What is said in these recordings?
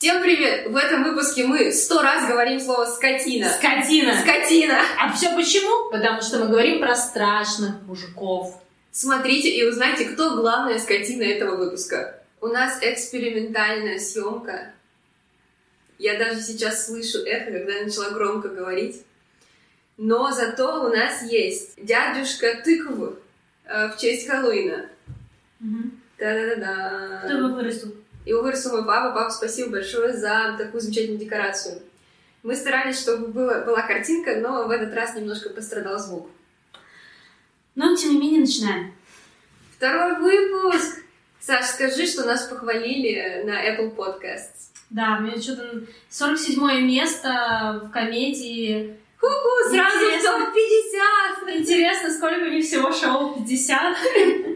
Всем привет! В этом выпуске мы сто раз говорим слово «скотина». Скотина. Скотина! А все почему? Потому что мы говорим про страшных мужиков. Смотрите и узнайте, кто главная скотина этого выпуска. У нас экспериментальная съемка. Я даже сейчас слышу эхо, когда я начала громко говорить. Но зато у нас есть дядюшка тыквы э, в честь Хэллоуина. Да-да-да-да. Кто его вырастил? Его вырастил мой папа. Папа, спасибо большое за такую замечательную декорацию. Мы старались, чтобы было, была картинка, но в этот раз немножко пострадал звук. Но, тем не менее, начинаем. Второй выпуск! Саш, скажи, что нас похвалили на Apple Podcasts. Да, мне что-то 47 место в комедии. Ху-ху, сразу Интересно. в топ-50! Интересно, сколько у них всего шоу? 50?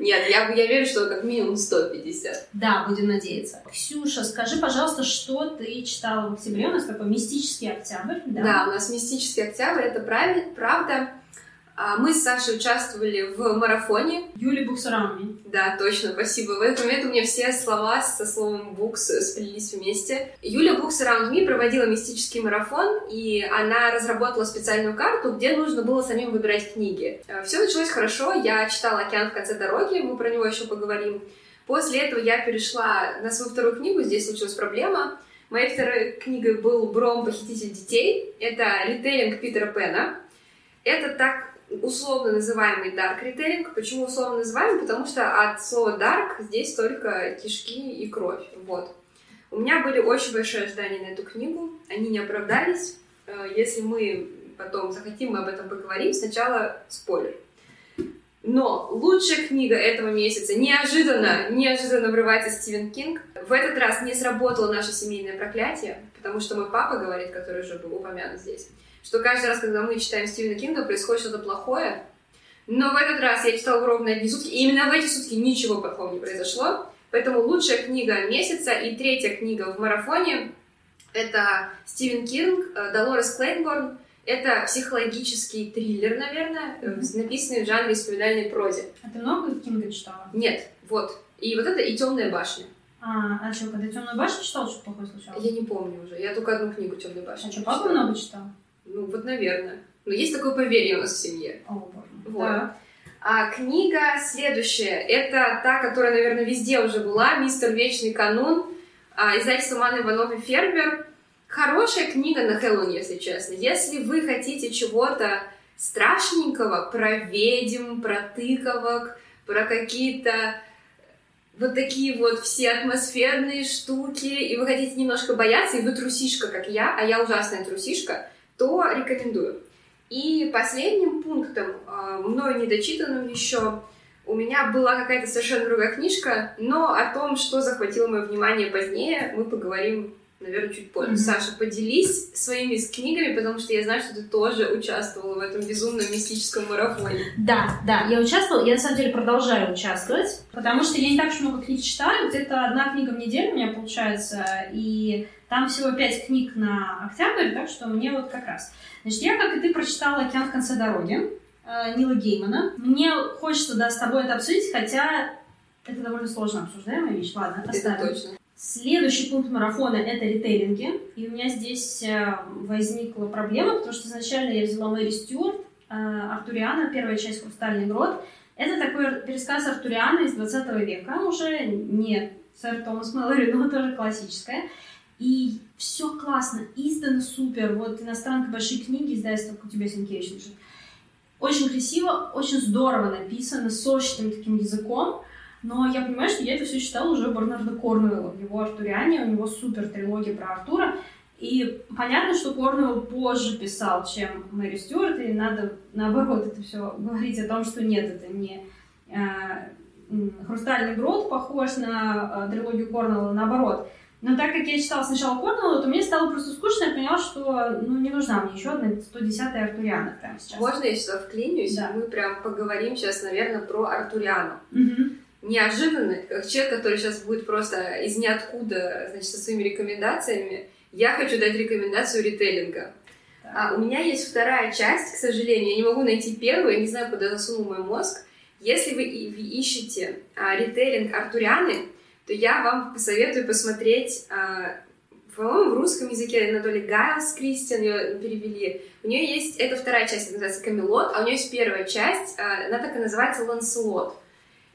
Нет, я, я верю, что как минимум 150. Да, будем надеяться. Ксюша, скажи, пожалуйста, что ты читала в октябре? У нас такой мистический октябрь. Да, у нас мистический октябрь, это правильно, правда. А, Мы с Сашей участвовали в марафоне. Юли Буксурами. Да, точно, спасибо. В этот момент у меня все слова со словом «букс» сплелись вместе. Юля Books Around Me проводила мистический марафон, и она разработала специальную карту, где нужно было самим выбирать книги. Все началось хорошо, я читала «Океан в конце дороги», мы про него еще поговорим. После этого я перешла на свою вторую книгу, здесь случилась проблема. Моей второй книгой был «Бром. Похититель детей». Это ритейлинг Питера Пэна. Это так условно называемый dark ритейлинг. Почему условно называемый? Потому что от слова dark здесь только кишки и кровь. Вот. У меня были очень большие ожидания на эту книгу. Они не оправдались. Э, Если мы потом захотим, мы об этом поговорим. Сначала спойлер. Но лучшая книга этого месяца неожиданно, неожиданно врывается Стивен Кинг. В этот раз не сработало наше семейное проклятие, потому что мой папа говорит, который уже был упомянут здесь, что каждый раз, когда мы читаем Стивена Кинга, происходит что-то плохое. Но в этот раз я читала ровно одни сутки, и именно в эти сутки ничего плохого не произошло. Поэтому лучшая книга месяца и третья книга в марафоне — это Стивен Кинг, э, Долорес Клейнборн. Это психологический триллер, наверное, э, написанный в жанре исповедальной прозе. А ты много Кинга читала? Нет, вот. И вот это и «Темная башня». А, а что, когда Темную башню читал, что плохое случалось? Я не помню уже. Я только одну книгу «Темной башни». А что, папа много читал? Ну, вот, наверное. Но есть такое поверье у нас в семье. О. Вот. Так. А книга следующая. Это та, которая, наверное, везде уже была. «Мистер Вечный канун». А, издательство Ман Иванов и Фербер. Хорошая книга на Хэллоуин, если честно. Если вы хотите чего-то страшненького про ведьм, про тыковок, про какие-то вот такие вот все атмосферные штуки, и вы хотите немножко бояться, и вы трусишка, как я, а я ужасная трусишка, то рекомендую. И последним пунктом, э, мною недочитанным еще, у меня была какая-то совершенно другая книжка, но о том, что захватило мое внимание позднее, мы поговорим, наверное, чуть позже. Мгм. Саша, поделись своими с книгами, потому что я знаю, что ты тоже участвовала в этом безумном мистическом марафоне. Да, да, я участвовала, я на самом деле продолжаю участвовать, потому что я не так уж много книг читаю, где-то одна книга в неделю у меня получается, и там всего пять книг на октябрь, так что мне вот как раз. Значит, я, как и ты, прочитала «Океан в конце дороги» э, Нила Геймана. Мне хочется, да, с тобой это обсудить, хотя это довольно сложно обсуждаемая вещь. Ладно, Это оставим. точно. Следующий пункт марафона — это ритейлинги. И у меня здесь э, возникла проблема, потому что изначально я взяла Мэри Стюарт, э, Артуриана, первая часть «Хрустальный грот». Это такой пересказ Артуриана из 20 века, уже не сэр Томас Мэлори, но тоже классическая. И все классно, издано супер. Вот иностранка большие книги, издательство у тебя Сенкевич. Очень красиво, очень здорово написано, сочным таким языком. Но я понимаю, что я это все читала уже Бернарда Корнуэлла в его Артуриане, у него супер трилогия про Артура. И понятно, что Корнуэлл позже писал, чем Мэри Стюарт, и надо наоборот это все говорить о том, что нет, это не э, Хрустальный грот похож на э, трилогию Корнуэлла, наоборот. Но так как я читала сначала Корнуэлла, то мне стало просто скучно, я поняла, что ну, не нужна мне еще одна 110-я Артуриана прямо сейчас. Можно я сюда вклинюсь? Да. Мы прям поговорим сейчас, наверное, про Артуриану. Мгм. Неожиданно, как человек, который сейчас будет просто из ниоткуда, значит, со своими рекомендациями, я хочу дать рекомендацию ритейлинга. А, у меня есть вторая часть, к сожалению, я не могу найти первую, я не знаю, куда засунул мой мозг. Если вы ищете а, ритейлинг Артурианы, то я вам посоветую посмотреть а, по-моему, в русском языке Анатолий Гайлс Кристиан ее перевели. У нее есть, это вторая часть, называется Камелот, а у нее есть первая часть, а, она так и называется Ланселот.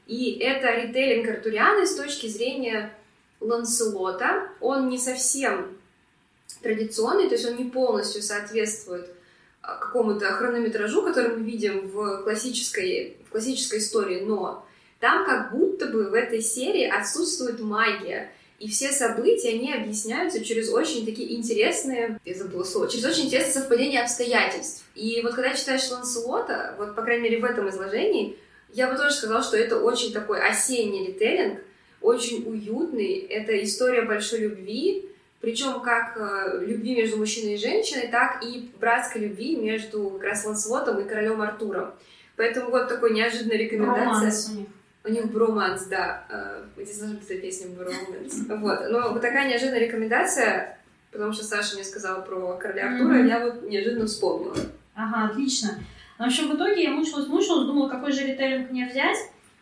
И это ритейлинг Артурианы с точки зрения Ланселота. Он не совсем традиционный, то есть он не полностью соответствует а, какому-то хронометражу, который мы видим в классической, в классической истории, но там как будто бы в этой серии отсутствует магия. И все события, они объясняются через очень такие интересные, я забыла слово, через очень интересное совпадение обстоятельств. И вот когда читаешь Ланселота, вот, по крайней мере, в этом изложении, я бы тоже сказала, что это очень такой осенний ритейлинг, очень уютный. Это история большой любви, причем как э, любви между мужчиной и женщиной, так и братской любви между как раз Ланселотом и королем Артуром. Поэтому вот такой неожиданная рекомендация. Романс у них. У них броманс, да. Э, здесь должна быть песня броманс. Вот. Но вот такая неожиданная рекомендация, потому что Саша мне сказала про короля Артура, mm-hmm. я вот неожиданно вспомнила. Ага, отлично. В общем, в итоге я мучилась, мучилась, думала, какой же ритейлинг мне взять.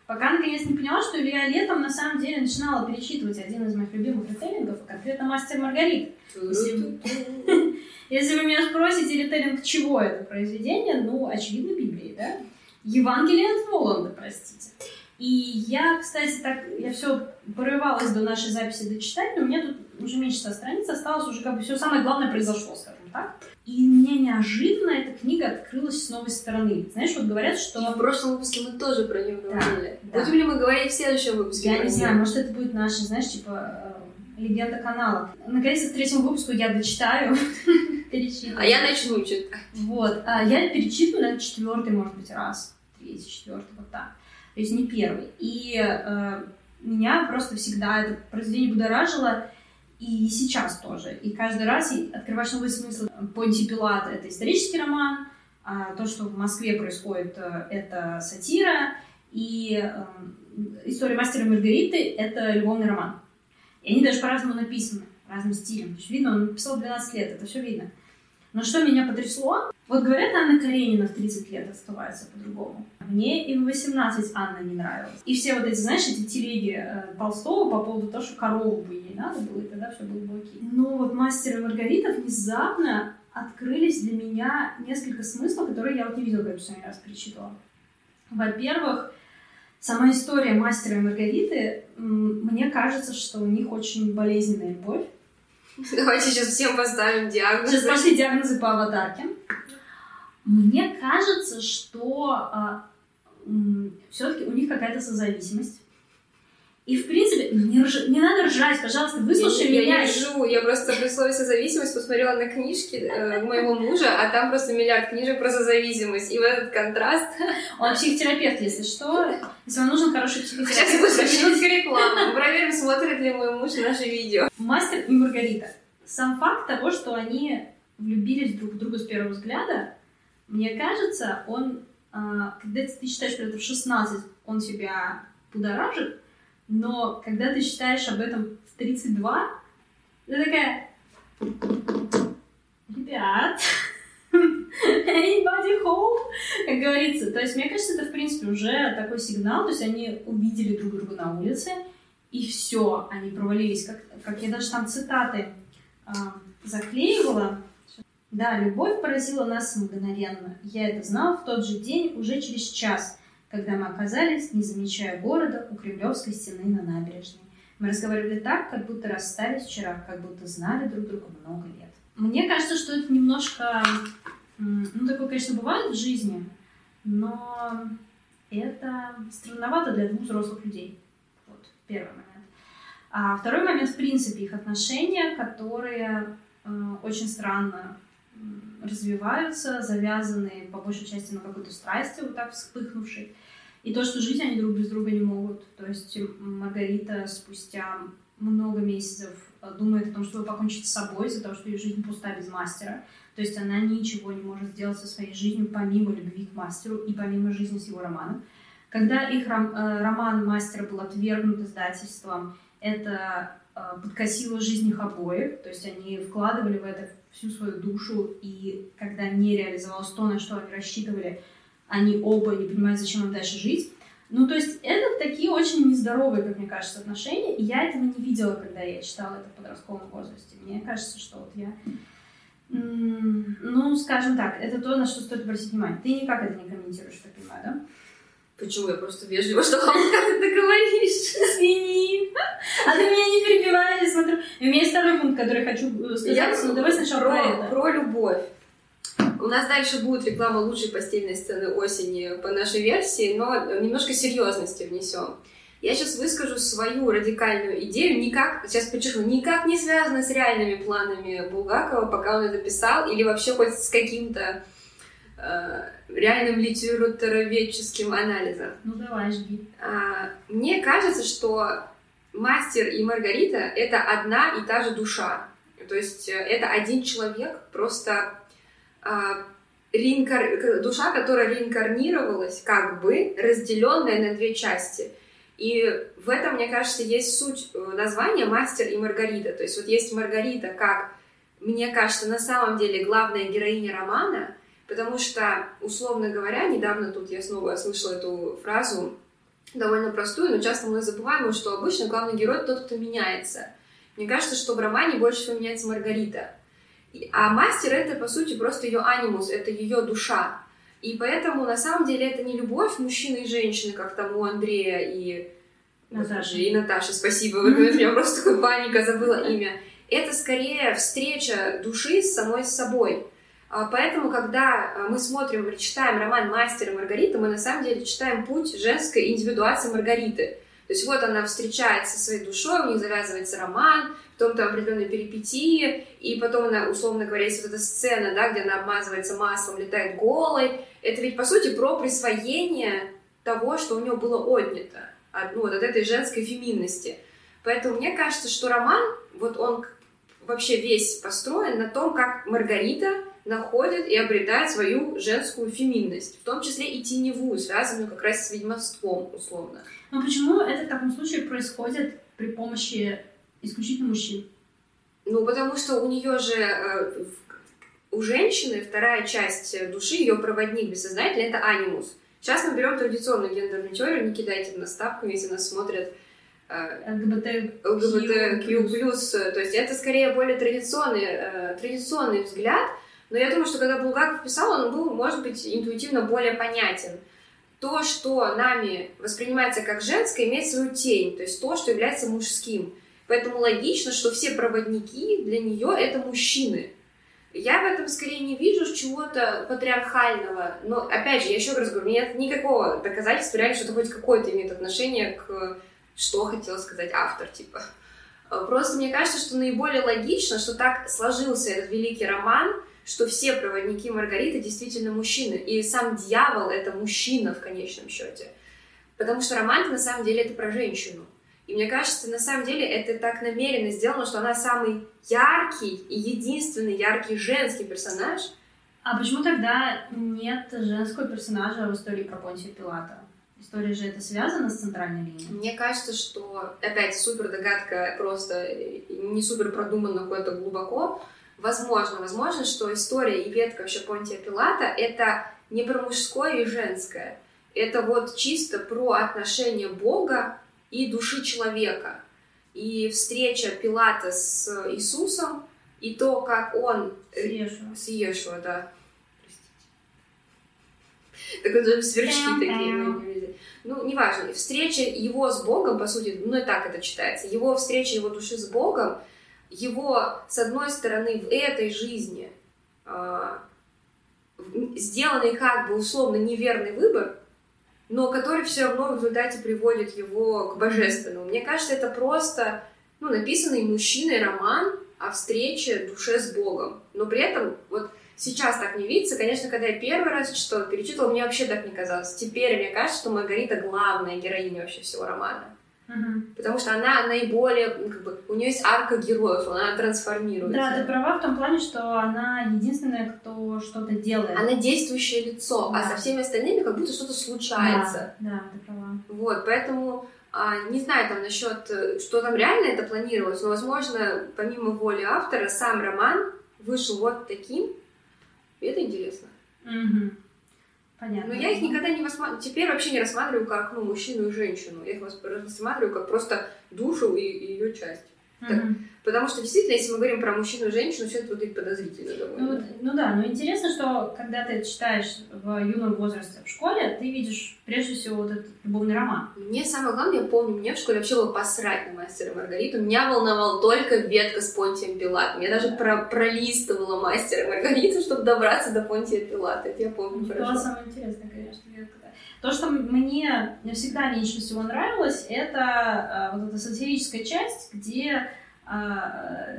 Пока наконец не поняла, что Илья летом на самом деле начинала перечитывать один из моих любимых ритейлингов, а конкретно «Мастер Маргарит». Если вы меня спросите, ритейлинг чего это произведение, ну, очевидно, Библии, да? Евангелие от Воланда, простите. И я, кстати, так, я все порывалась до нашей записи дочитать, но у меня тут уже меньше 100 страниц осталось, уже как бы все самое главное произошло, скажем так. И мне неожиданно эта книга открылась с новой стороны. Знаешь, вот говорят, что... И в прошлом выпуске мы тоже про нее говорили. Да, Будем да. ли мы говорить в следующем выпуске? Я не знаю, может это будет наша, знаешь, типа э, легенда канала. Наконец-то к третьему выпуску я дочитаю, перечитываю. А я начну читать. Вот. А я перечитываю, наверное, четвертый, может быть, раз. Третий, четвертый, вот так то есть не первый. И э, меня просто всегда это произведение будоражило, и сейчас тоже. И каждый раз открываешь новый смысл. Понти Пилат — это исторический роман, а то, что в Москве происходит, э, это сатира, и э, история мастера Маргариты — это любовный роман. И они даже по-разному написаны, разным стилем. То есть видно, он написал 12 лет, это все видно. Но что меня потрясло, вот говорят, Анна Каренина в 30 лет оставается по-другому. Мне и в 18 Анна не нравилась. И все вот эти, знаешь, эти телеги э, Толстого по поводу того, что корову бы ей надо было, и тогда все было бы окей. Но вот «Мастер и Маргарита» внезапно открылись для меня несколько смыслов, которые я вот не видела, когда последний раз перечитывала. Во-первых, сама история «Мастера и Маргариты», мне кажется, что у них очень болезненная любовь. Давайте сейчас всем поставим диагноз. Сейчас пошли диагнозы по аватарке. Мне кажется, что а, все-таки у них какая-то созависимость. И, в принципе, не, рж... не надо ржать, пожалуйста, выслушай я, меня. Я не ржу, я просто при слове созависимость посмотрела на книжки э, моего мужа, а там просто миллиард книжек про созависимость. И вот этот контраст... Он психотерапевт, если что. Если вам нужен хороший психотерапевт. Сейчас будет минутка рекламы. Проверим, смотрит ли мой муж наше видео. Мастер и Маргарита. Сам факт того, что они влюбились друг в друга с первого взгляда, мне кажется, он, а, когда ты считаешь, что это в 16, он тебя будоражит, но когда ты считаешь об этом в 32, ты такая, ребят, anybody home, как говорится. То есть, мне кажется, это, в принципе, уже такой сигнал, то есть они увидели друг друга на улице, и все, они провалились, как, как я даже там цитаты э, заклеивала, да, любовь поразила нас мгновенно. Я это знал в тот же день, уже через час, когда мы оказались, не замечая города, у Кремлевской стены на набережной. Мы разговаривали так, как будто расстались вчера, как будто знали друг друга много лет. Мне кажется, что это немножко... Ну, такое, конечно, бывает в жизни, но это странновато для двух взрослых людей. Вот, первый момент. А второй момент, в принципе, их отношения, которые э, очень странно развиваются, завязаны по большей части на какой-то страсти, вот так вспыхнувшей. И то, что жить они друг без друга не могут. То есть Маргарита спустя много месяцев э, думает о том, чтобы покончить с собой из-за того, что ее жизнь пуста без мастера. То есть она ничего не может сделать со своей жизнью помимо любви к мастеру и помимо жизни с его романом. Когда их ром, э, роман мастера был отвергнут издательством, это э, подкосило жизнь их обоих, то есть они вкладывали в это всю свою душу, и когда не реализовалось то, на что они рассчитывали, они оба не понимают, зачем им дальше жить. Ну, то есть это такие очень нездоровые, как мне кажется, отношения, и я этого не видела, когда я читала это в подростковом возрасте. Мне кажется, что вот я... Ну, скажем так, это то, на что стоит обратить внимание. Ты никак это не комментируешь, я понимаю, да? Почему? Я просто вежливо, что как ты говоришь. Извини. А ты меня не перебиваешь, я смотрю. у меня есть второй пункт, который хочу сказать, я но давай сначала про, про это. Про любовь. У нас дальше будет реклама лучшей постельной сцены осени по нашей версии, но немножко серьезности внесем. Я сейчас выскажу свою радикальную идею, никак, сейчас подчеркну, никак не связанную с реальными планами Булгакова, пока он это писал, или вообще хоть с каким-то э, реальным литературоведческим анализом. Ну давай, жги. А, мне кажется, что мастер и Маргарита — это одна и та же душа. То есть э, это один человек, просто реинкар... душа, которая реинкарнировалась, как бы разделенная на две части. И в этом, мне кажется, есть суть э, названия «Мастер и Маргарита». То есть вот есть Маргарита как, мне кажется, на самом деле главная героиня романа, потому что, условно говоря, недавно тут я снова слышала эту фразу, довольно простую, но часто мы забываем, что обычно главный герой тот, кто меняется. Мне кажется, что в романе больше всего меняется Маргарита. А мастер — это, по сути, просто ее анимус, это ее душа. И поэтому, на самом деле, это не любовь мужчины и женщины, как там у Андрея и Наташи. И Наташа, спасибо. Вы у меня просто такая паника, забыла имя. Это скорее встреча души с самой собой. А, поэтому, когда а, мы смотрим или читаем роман «Мастер и Маргарита», мы на самом деле читаем путь женской индивидуации Маргариты. То есть вот она встречается со своей душой, у них завязывается роман, потом там определенные перипетии, и потом она, условно говоря, есть вот эта сцена, да, где она обмазывается маслом, летает голой. Это ведь, по сути, про присвоение того, что у нее было отнято, от, ну, вот от этой женской феминности. Поэтому мне кажется, что роман, вот он вообще весь построен на том, как Маргарита находит и обретает свою женскую феминность, в том числе и теневую, связанную как раз с ведьмовством, условно. Но почему это в таком случае происходит при помощи исключительно мужчин? Ну, потому что у нее же, э, у женщины вторая часть души, ее проводник бессознательный, это анимус. Сейчас мы берем традиционную гендерную теорию, не кидайте на ставку, если нас смотрят э, ЛГБТ, ЛГБТQ+, то есть это скорее более традиционный, э, традиционный взгляд, но я думаю, что когда Булгаков писал, он был, может быть, интуитивно более понятен. То, что нами воспринимается как женское, имеет свою тень, то есть то, что является мужским. Поэтому логично, что все проводники для нее это мужчины. Я в этом скорее не вижу чего-то патриархального. Но, опять же, я еще раз говорю, нет никакого доказательства реально, что это хоть какое-то имеет отношение к что хотел сказать автор, типа. Просто мне кажется, что наиболее логично, что так сложился этот великий роман, что все проводники Маргариты действительно мужчины, и сам дьявол — это мужчина в конечном счете. Потому что романтика на самом деле это про женщину. И мне кажется, на самом деле это так намеренно сделано, что она самый яркий и единственный яркий женский персонаж. А почему тогда нет женского персонажа в истории про Понтия Пилата? История же это связана с центральной линией? Мне кажется, что опять супер догадка, просто не супер продуманно куда-то глубоко, Возможно, возможно, что история и ветка вообще Понтия Пилата — это не про мужское и женское. Это вот чисто про отношение Бога и души человека. И встреча Пилата с Иисусом, и то, как он... С Иешуа. С Иешуа, да. Простите. Так вот, сверчки такие. Ну, неважно. Встреча его с Богом, по сути, ну и так это читается. Его встреча его души с Богом — его, с одной стороны, в этой жизни э, сделанный как бы условно неверный выбор, но который все равно в результате приводит его к божественному. Мне кажется, это просто ну, написанный мужчиной роман о встрече душе с Богом. Но при этом вот сейчас так не видится. Конечно, когда я первый раз читала, перечитывала, мне вообще так не казалось. Теперь мне кажется, что Маргарита главная героиня вообще всего романа. Угу. Потому что она наиболее, ну, как бы, у нее есть арка героев, она трансформируется. Да, ты права в том плане, что она единственная, кто что-то делает. Она действующее лицо, а да. а со всеми остальными как будто что-то случается. Да, да, ты права. Вот, поэтому а, не знаю там насчет, э, что там реально это планировалось, но, возможно, помимо воли автора, сам роман вышел вот таким. И это интересно. Угу. Понятно. Но я их никогда не рассматриваю, теперь вообще не рассматриваю как ну, мужчину и женщину. Я их рассматриваю как просто душу и, и ее часть. Мгм. Потому что действительно, если мы говорим про мужчину и женщину, все это выглядит подозрительно Ну, довольно. вот, ну да, но интересно, что когда ты это читаешь в юном возрасте в школе, ты видишь прежде всего вот этот любовный роман. Мне самое главное, я помню, мне в школе вообще было посрать на мастера Маргариту. Меня волновал только ветка с Понтием Пилатом. Я даже про пролистывала мастера Маргариту, чтобы добраться до Понтия Пилата. Это я помню Это хорошо. было самое интересное, конечно. ветка. То, что мне всегда меньше всего нравилось, это э, вот эта сатирическая часть, где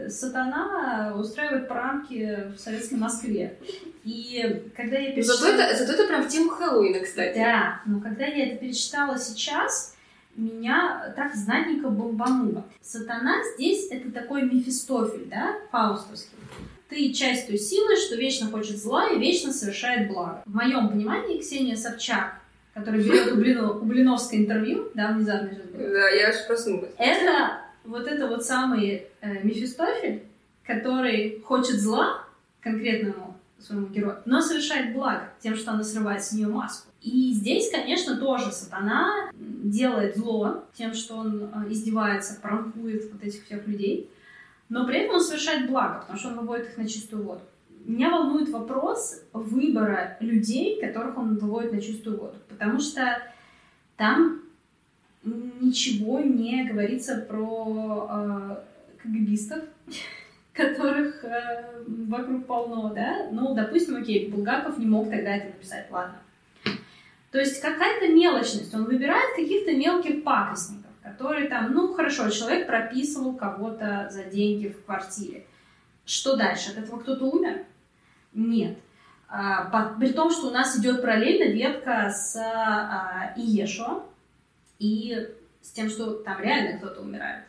сатана устраивает пранки в советской Москве. И когда я Ну, Зато перечитала- это, зато это прям в тему Хэллоуина, кстати. Да, но когда я это перечитала сейчас, меня так знатненько бомбануло. Сатана здесь это такой Мефистофель, да, фаустовский. Ты часть той силы, что вечно хочет зла и вечно совершает благо. В моем понимании Ксения Собчак, которая берет у, Блино- у Блиновской интервью, да, внезапно было, Да, я аж проснулась. это вот это вот самый э, Мефистофель, который хочет зла конкретному своему герою, но совершает благо тем, что она срывает с нее маску. И здесь, конечно, тоже сатана делает зло тем, что он э, издевается, пранкует вот этих всех людей, но при этом он совершает благо, потому что он выводит их на чистую воду. Меня волнует вопрос выбора людей, которых он выводит на чистую воду, потому что там ничего не говорится про э, КГБистов, которых э, вокруг полно, да? Ну, допустим, окей, Булгаков не мог тогда это написать, ладно. То есть какая-то мелочность, он выбирает каких-то мелких пакостников, которые там, ну, хорошо, человек прописывал кого-то за деньги в квартире. Что дальше? От этого кто-то умер? Нет. А, при том, что у нас идет параллельно ветка с а, Иешуа, и с тем, что там реально кто-то умирает.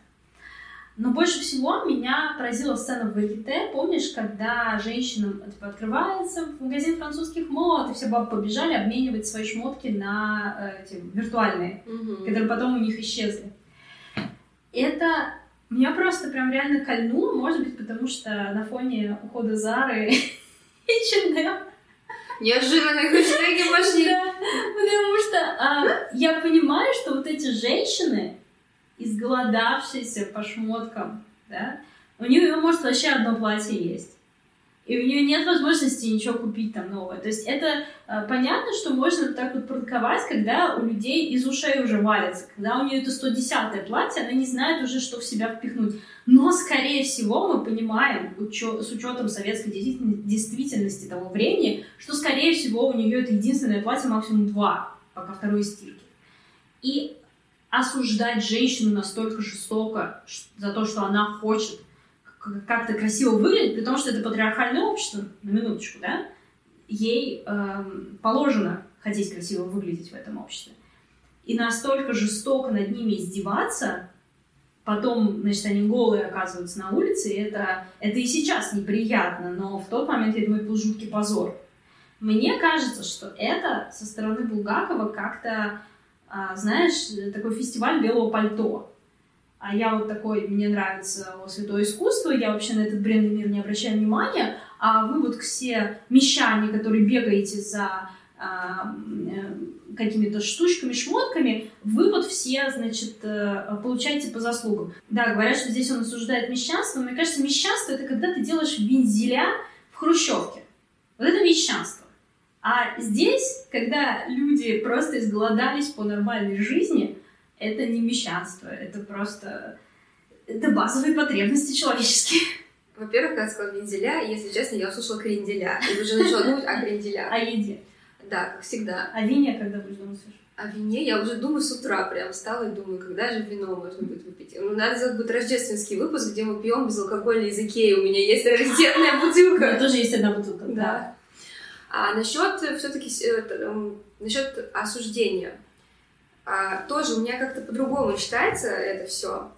Но больше всего меня поразила сцена в Варьете. Помнишь, когда женщинам типа, открывается магазин французских мод, и все бабы побежали обменивать свои шмотки на э, эти виртуальные, Мгм. которые потом у них исчезли. Это меня просто прям реально кольнуло, может быть, потому что на фоне ухода Зары и H&M Неожиданные хэштеги пошли. да, потому что а, я понимаю, что вот эти женщины, изголодавшиеся по шмоткам, да, у нее может вообще одно платье есть. И у нее нет возможности ничего купить там новое. То есть это а, понятно, что можно так вот продавать, когда у людей из ушей уже валится. Когда у нее это 110 платье, она не знает уже, что в себя впихнуть. Но, скорее всего, мы понимаем, учё- с учетом советской действительно- действительности того времени, что, скорее всего, у нее это единственное платье, максимум два, пока второй стирки. И осуждать женщину настолько жестоко за то, что она хочет как-то красиво выглядеть, при том, что это патриархальное общество, на минуточку, да, ей эм, положено хотеть красиво выглядеть в этом обществе. И настолько жестоко над ними издеваться, потом, значит, они голые оказываются на улице, и это, это и сейчас неприятно, но в тот момент, я думаю, был жуткий позор. Мне кажется, что это со стороны Булгакова как-то, а, знаешь, такой фестиваль белого пальто. А я вот такой, мне нравится о, святое искусство, я вообще на этот бренный мир не обращаю внимания, а вы вот все мещане, которые бегаете за а, какими-то штучками, шмотками, вы вот все, значит, э, получаете по заслугам. Да, говорят, что здесь он осуждает мещанство, но мне кажется, мещанство — это когда ты делаешь вензеля в хрущевке. Вот это мещанство. А здесь, когда люди просто изголодались по нормальной жизни, это не мещанство, это просто... Это базовые потребности человеческие. Во-первых, когда сказала вензеля, если честно, я услышала кренделя. И уже начала думать о кренделях. О еде. Да, как всегда. О вине, когда будешь думать. О вине я уже думаю с утра, прям встала и думаю, когда же вино можно будет выпить. Ну, надо сделать будет рождественский выпуск, где мы пьем безалкогольный из Икеи. У меня есть раритетная У меня бутылка. тоже есть одна бутылка. Да. А насчет все-таки насчет осуждения. А, тоже у меня как-то по-другому считается это все.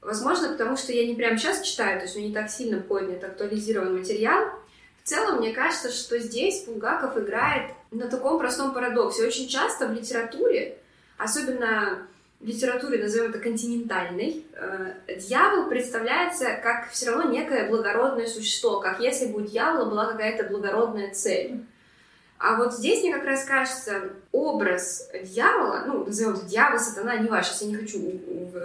Возможно, потому что я не прямо сейчас читаю, то есть у меня не так сильно поднят, актуализирован материал. В целом, мне кажется, что здесь Булгаков играет на таком простом парадоксе. Очень часто в литературе, особенно в литературе, назовем это континентальной, э, дьявол представляется как все равно некое благородное существо, как если бы у дьявола была какая-то благородная цель. А вот здесь мне как раз кажется образ дьявола, ну, назовем это дьявол, сатана, не ваш, я не хочу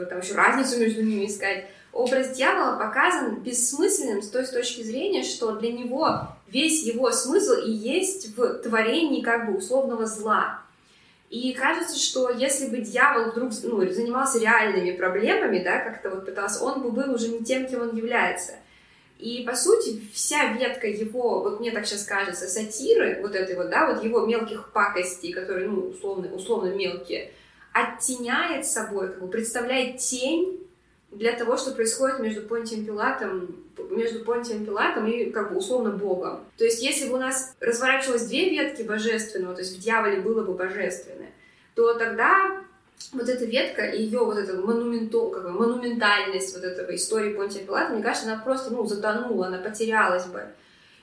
там еще разницу между ними искать. Образ дьявола показан бессмысленным с той с точки зрения, что для него весь его смысл и есть в творении как бы условного зла. И кажется, что если бы дьявол вдруг ну, занимался реальными проблемами, да, как-то вот пытался, он бы был уже не тем, кем он является. И, по сути, вся ветка его, вот мне так сейчас кажется, сатиры, вот этой вот, да, вот его мелких пакостей, которые, ну, условно, условно мелкие, оттеняет собой, как бы представляет тень для того, что происходит между Понтием Пилатом, между Понтием Пилатом и, как бы, условно, Богом. То есть, если бы у нас разворачивалось две ветки божественного, то есть в дьяволе было бы божественное, то тогда вот эта ветка, ее вот эта монументу, как бы, монументальность вот этого истории Понтия Пилата, мне кажется, она просто, ну, затонула, она потерялась бы.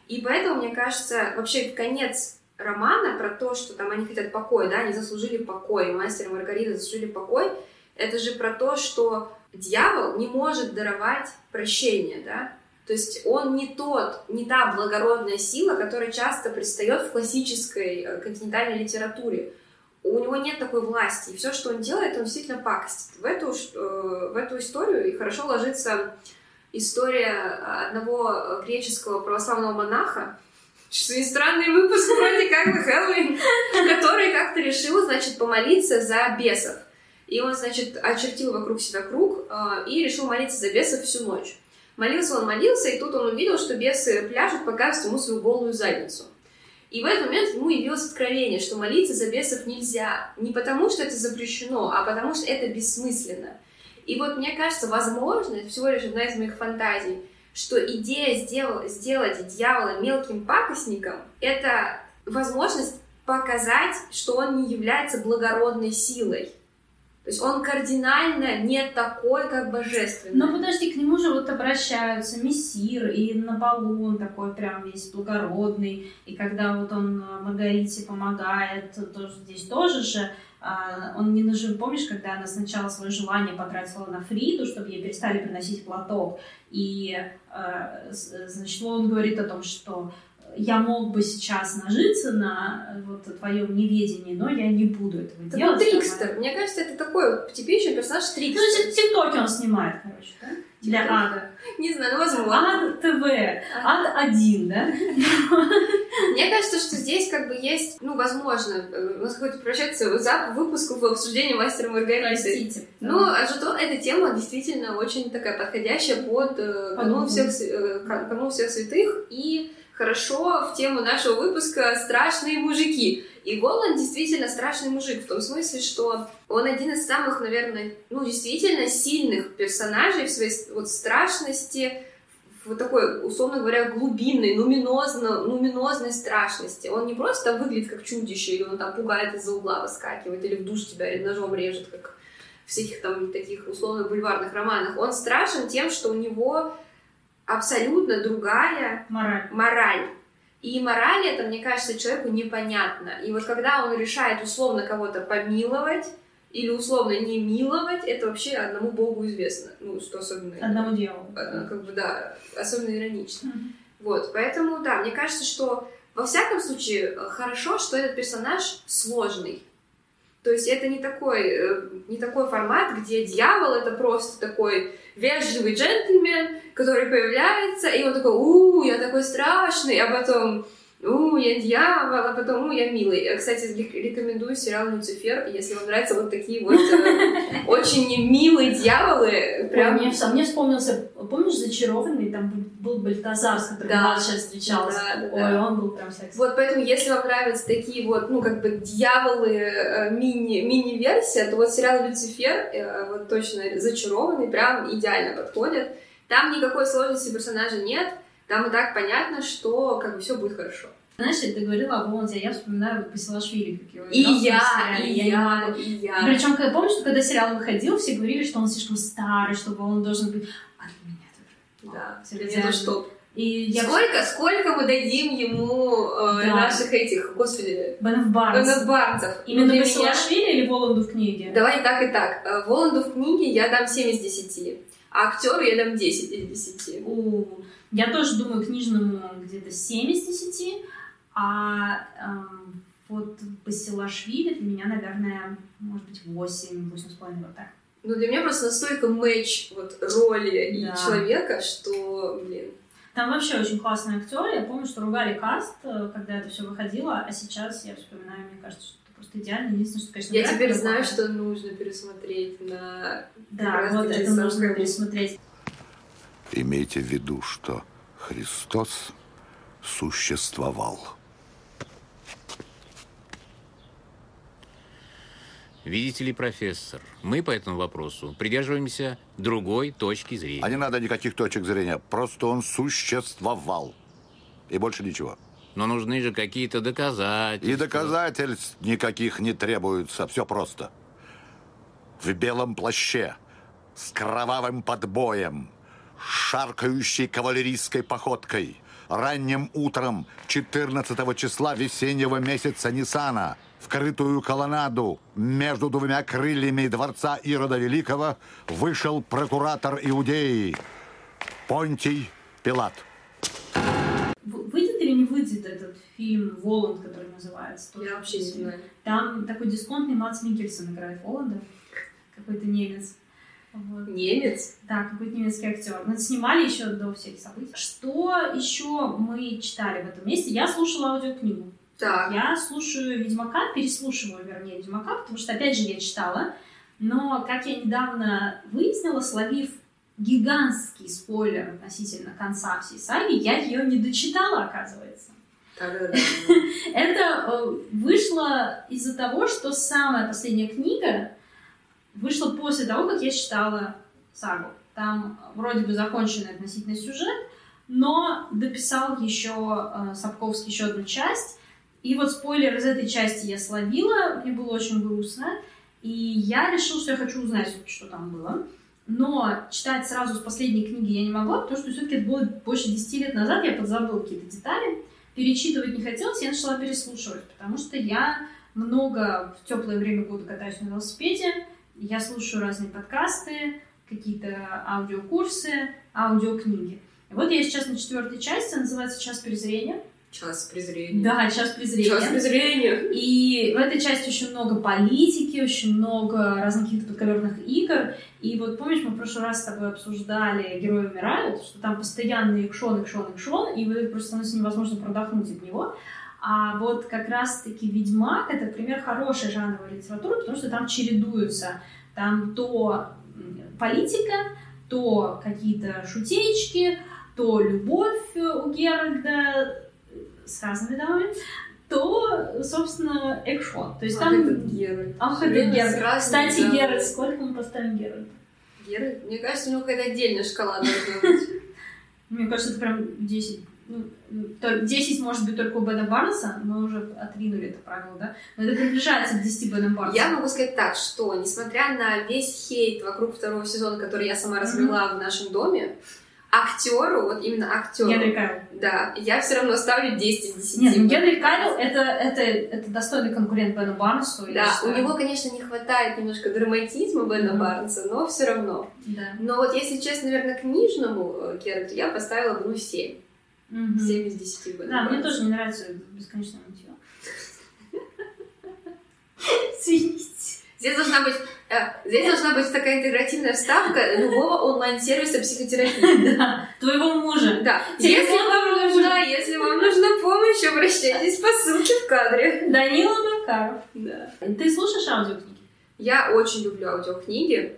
И поэтому, мне кажется, вообще конец романа про то, что там они хотят покой, да, они заслужили покой, мастер и Маргарита заслужили покой, это же про то, что дьявол не может даровать прощение, да, то есть он не тот, не та благородная сила, которая часто предстает в классической э, континентальной литературе. У него нет такой власти, и все, что он делает, он действительно пакостит. В эту, э, в эту историю и хорошо ложится история одного греческого православного монаха, что и странный выпуск вроде как бы Хэллоуин, который как-то решил, значит, помолиться за бесов. И он, значит, очертил вокруг себя круг э, и решил молиться за бесов всю ночь. Молился он, молился, и тут он увидел, что бесы пляшут, показывают ему свою голую задницу. И в этот момент ему явилось откровение, что молиться за бесов нельзя. Не потому, что это запрещено, а потому, что это бессмысленно. И вот мне кажется, возможно, это всего лишь одна из моих фантазий, что идея сделать, сделать дьявола мелким пакостником — это возможность показать, что он не является благородной силой. То есть он кардинально не такой, как божественный. Но подожди, к нему же вот обращаются мессир, и на балу он такой прям весь благородный, и когда вот он э, Маргарите помогает, то здесь тоже же а, он не нажим, помнишь, когда она сначала свое желание потратила на Фриду, чтобы ей перестали приносить платок, и, э, значит, он говорит о том, что я мог бы сейчас нажиться на э, вот твоем неведении, но я не буду этого это делать. Это Трикстер. Мне кажется, это такой типичный персонаж Трикстер. Ну, тиктоки он снимает, короче, да? Для ада. Не знаю, ну возможно. Ад ТВ. Ад один, да? Мне кажется, что здесь как бы есть, ну, возможно, э, у нас какой-то превращается за выпуск в обсуждение мастера Маргариты. Ну, а что эта тема действительно очень такая подходящая под э, канун всех святых и хорошо в тему нашего выпуска «Страшные мужики». И Голланд действительно страшный мужик, в том смысле, что он один из самых, наверное, ну, действительно сильных персонажей в своей вот страшности, в такой, условно говоря, глубинной, нуминозно, нуминозной страшности. Он не просто выглядит как чудище, или он там пугает из-за угла выскакивает, или в душ тебя или ножом режет, как в всяких там таких условно бульварных романах. Он страшен тем, что у него абсолютно другая мораль. мораль. И мораль это, мне кажется, человеку непонятно. И вот когда он решает условно кого-то помиловать или условно не миловать, это вообще одному Богу известно. Ну, что особенно... Одному дьяволу. Как бы, да, особенно иронично. Mm-hmm. Вот, поэтому, да, мне кажется, что во всяком случае хорошо, что этот персонаж сложный. То есть это не такой, э, не такой формат, где дьявол это просто такой вежливый джентльмен, который появляется, и он такой, у, я такой страшный, а потом у, я дьявол, а потом, у, я милый. Кстати, рекомендую сериал «Люцифер», если вам нравятся вот такие вот э, очень милые дьяволы. Прям... Мне, мне вспомнился, помнишь «Зачарованный», там был Бальтазар, с которым да. сейчас встречался. Да, да, Ой, да. он был прям секси. Вот поэтому, если вам нравятся такие вот, ну, как бы дьяволы э, мини, мини-версия, то вот сериал «Люцифер», э, вот точно «Зачарованный», прям идеально подходит. Там никакой сложности персонажа нет, там и так понятно, что как бы все будет хорошо. Знаешь, ты говорила о Волонте, я вспоминаю вот Басилашвили, как его И я, и я, я, и я. Причем, когда, помнишь, что когда сериал выходил, все говорили, что он слишком старый, чтобы он должен быть... А для меня тоже. Да, для меня тоже топ. И я... Сколько, сколько мы дадим ему э, да. наших этих, господи... Барнс. Бенов Барнсов. Именно ну, Басилашвили меня... или Воланду в книге? Давай так и так. Э, Воланду в книге я дам 7 из 10, а актеру я дам 10 из 10. У, я тоже думаю, книжному где-то 7 из 10, А эм, вот Басилашвили для меня, наверное, может быть, 8, 8,5 вот так. Ну, для меня просто настолько матч вот роли и человека, что, блин, там вообще очень классные актеры. Я помню, что ругали каст, э, когда это все выходило, а сейчас я вспоминаю, мне кажется, что это просто идеально. Единственное, что, конечно, Я теперь знаю, что нужно пересмотреть на... Да, вот это нужно пересмотреть. Имейте в виду, что Христос существовал. Видите ли, профессор, мы по этому вопросу придерживаемся другой точки зрения. А не надо никаких точек зрения, просто он существовал. И больше ничего. Но нужны же какие-то доказательства. И доказательств никаких не требуется, все просто. В белом плаще, с кровавым подбоем, шаркающей кавалерийской походкой, ранним утром 14 числа весеннего месяца Нисана – в крытую колоннаду между двумя крыльями дворца Ирода Великого вышел прокуратор Иудеи Понтий Пилат. Выйдет или не выйдет этот фильм «Воланд», который называется? Я вообще не знаю. Там такой дисконтный Мац Микельсон играет Воланда, какой-то немец. Вот. Немец? Да, какой-то немецкий актер. Мы снимали еще до всех событий. Что еще мы читали в этом месте? Я слушала аудиокнигу. Так. Я слушаю Ведьмака, переслушиваю, вернее, Ведьмака, потому что, опять же, я читала. Но, как я недавно выяснила, словив гигантский спойлер относительно конца всей саги, я ее не дочитала, оказывается. Это э, вышло из-за того, что самая последняя книга вышла после того, как я читала сагу. Там вроде бы законченный относительно сюжет, но дописал еще э, Сапковский еще одну часть, и вот спойлер из этой части я словила, мне было очень грустно, и я решила, что я хочу узнать, что там было. Но читать сразу с последней книги я не могла, потому что все-таки это было больше 10 лет назад, я подзабыла какие-то детали. Перечитывать не хотелось, я начала переслушивать, потому что я много в теплое время года катаюсь на велосипеде, я слушаю разные подкасты, какие-то аудиокурсы, аудиокниги. И вот я сейчас на четвертой части, называется «Час презрения». Час презрения. Да, час презрения. Час презрения. И в этой части очень много политики, очень много разных каких-то подковерных игр. И вот помнишь, мы в прошлый раз с тобой обсуждали «Герои умирают», что там постоянно экшон, экшон, экшон, и вы просто становится невозможно продохнуть от него. А вот как раз-таки «Ведьмак» — это пример хорошей жанровой литературы, потому что там чередуются там то политика, то какие-то шутеечки, то любовь у Геральда, с разными дамами, то, собственно, экшон. То есть а там... этот Геральт. Ах, это Геральт. Кстати, дамами. Геральт, сколько мы поставим? Геральт? Мне кажется, у него какая-то отдельная шкала должна быть. Мне кажется, это прям 10. Ну, 10 может быть только у Бена Барнса, мы уже отринули это правило, да? Но это приближается к 10 Бена Барнса. Я могу сказать так, что, несмотря на весь хейт вокруг второго сезона, который я сама развела mm-hmm. в нашем доме, актеру, вот именно актеру. Генри Кавилл. Да, я все равно ставлю 10 из 10. Нет, ну Генри Кавилл это, это, это достойный конкурент Бена Барнсу. Да, у него, конечно, не хватает немножко драматизма Бена mm-hmm. Барнса, но все равно. Да. Но вот если честно, наверное, книжному э, Керату я поставила бы, ну, 7. Mm-hmm. 7 из 10 Бена Да, Барнса. мне тоже не нравится бесконечное нытье. Извините. Здесь должна быть, э, здесь должна быть такая интегративная вставка любого онлайн-сервиса психотерапии. Да, твоего мужа. Да. Если вам, нужна, если вам нужна помощь, обращайтесь по ссылке в кадре. Данила Макаров. Да. Ты слушаешь аудиокниги? Я очень люблю аудиокниги.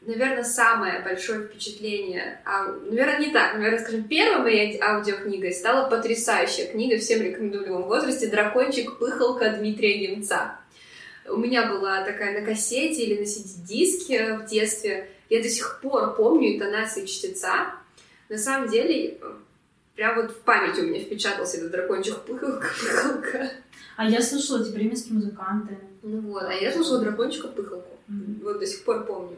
Наверное, самое большое впечатление, а, наверное, не так, наверное, скажем, первой моей аудиокнигой стала потрясающая книга, всем рекомендую в любом возрасте, «Дракончик-пыхалка» Дмитрия Немца. У меня была такая на кассете или на CD-диске в детстве. Я до сих пор помню интонации чтеца. На самом деле, прям вот в память у меня впечатался этот дракончик пыхалка. А я слушала эти бременские музыканты. Ну вот, а я слушала дракончика пыхалку. Mm-hmm. Вот до сих пор помню.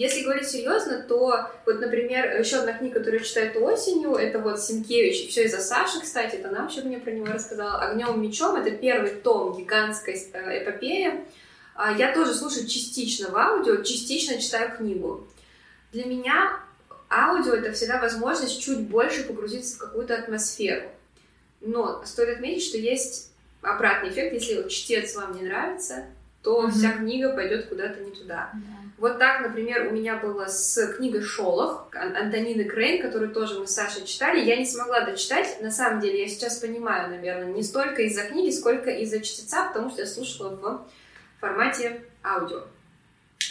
Если говорить серьезно, то вот, например, еще одна книга, которую я читаю осенью, это вот Синкевич, все из-за Саши, кстати, это нам еще мне про него рассказала, «Огнем мечом», это первый том гигантской э, эпопеи. А, я тоже слушаю частично в аудио, частично читаю книгу. Для меня аудио — это всегда возможность чуть больше погрузиться в какую-то атмосферу. Но стоит отметить, что есть обратный эффект. Если чтец вам не нравится, то mm-hmm. вся книга пойдет куда-то не туда. Да. Вот так, например, у меня было с книгой «Шолох» Антонины Крейн, которую тоже мы с Сашей читали. Я не смогла дочитать. На самом деле, я сейчас понимаю, наверное, не столько из-за книги, сколько из-за чтеца, потому что я слушала в формате аудио.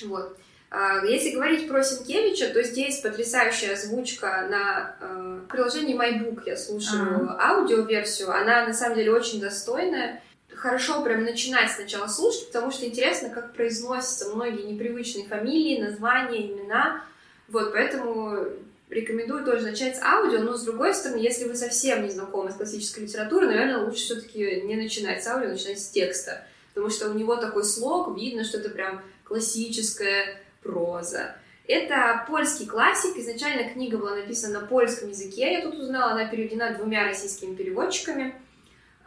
Вот. А, если говорить про Сенкевича, то здесь потрясающая озвучка на э, приложении MyBook. Я слушаю uh-huh. аудиоверсию. Она на самом деле очень достойная. Хорошо прям начинать сначала слушать, потому что интересно, как произносятся многие непривычные фамилии, названия, имена. Вот, поэтому рекомендую тоже начать с аудио, но с другой стороны, если вы совсем не знакомы с классической литературой, наверное, лучше все-таки не начинать с аудио, начинать с текста, потому что у него такой слог, видно, что это прям классическая проза. Это польский классик. Изначально книга была написана на польском языке. Я тут узнала, она переведена двумя российскими переводчиками.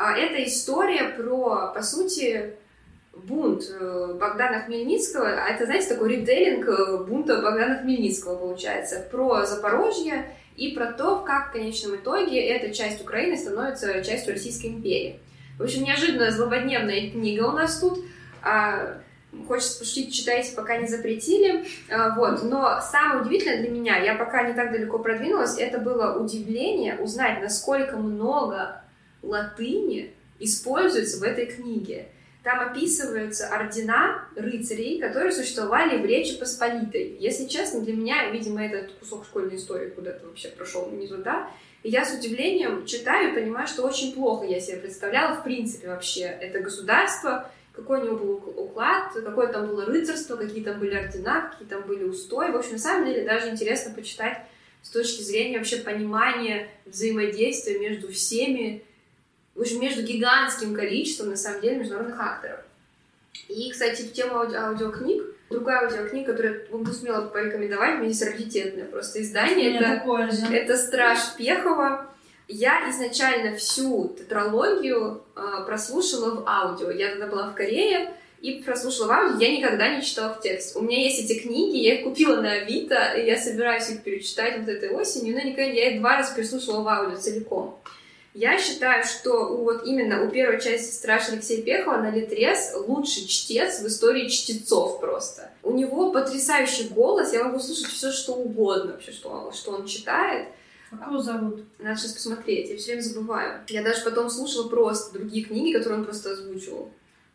А, это история про, по сути, бунт э, Богдана Хмельницкого. А это, знаете, такой ритейлинг э, бунта Богдана Хмельницкого получается. Про Запорожье и про то, как в конечном итоге эта часть Украины становится частью Российской империи. В общем, неожиданно злободневная книга у нас тут. А, Хочется пошутить, читайте, пока не запретили. А, вот. Но самое удивительное для меня, я пока не так далеко продвинулась, это было удивление узнать, насколько много латыни используется в этой книге. Там описываются ордена рыцарей, которые существовали в Речи Посполитой. Если честно, для меня, видимо, этот кусок школьной истории куда-то вообще прошел не туда. И я с удивлением читаю и понимаю, что очень плохо я себе представляла, в принципе, вообще это государство, какой у него был уклад, какое там было рыцарство, какие там были ордена, какие там были устои. В общем, на самом деле даже интересно почитать с точки зрения вообще понимания взаимодействия между всеми, в общем, между гигантским количеством, на самом деле, международных акторов. И, кстати, в тему ауди- аудиокниг, другая аудиокнига, которую я могу смело порекомендовать, мне здесь раритетное просто издание. Это, это «Страж Пехова». Я изначально всю тетралогию э, прослушала в аудио. Я тогда была в Корее и прослушала в аудио. Я никогда не читала в текст. У меня есть эти книги, я их купила на Авито, и я собираюсь их перечитать вот этой осенью, но никогда я их два раза переслушала в аудио целиком. Я считаю, что у, вот именно у первой части «Страж» Алексея Пехова на Литрес лучший чтец в истории чтецов просто. У него потрясающий голос, я могу слушать все, что угодно вообще, что он, что он читает. Как его зовут? Надо сейчас посмотреть, я все время забываю. Я даже потом слушала просто другие книги, которые он просто озвучивал.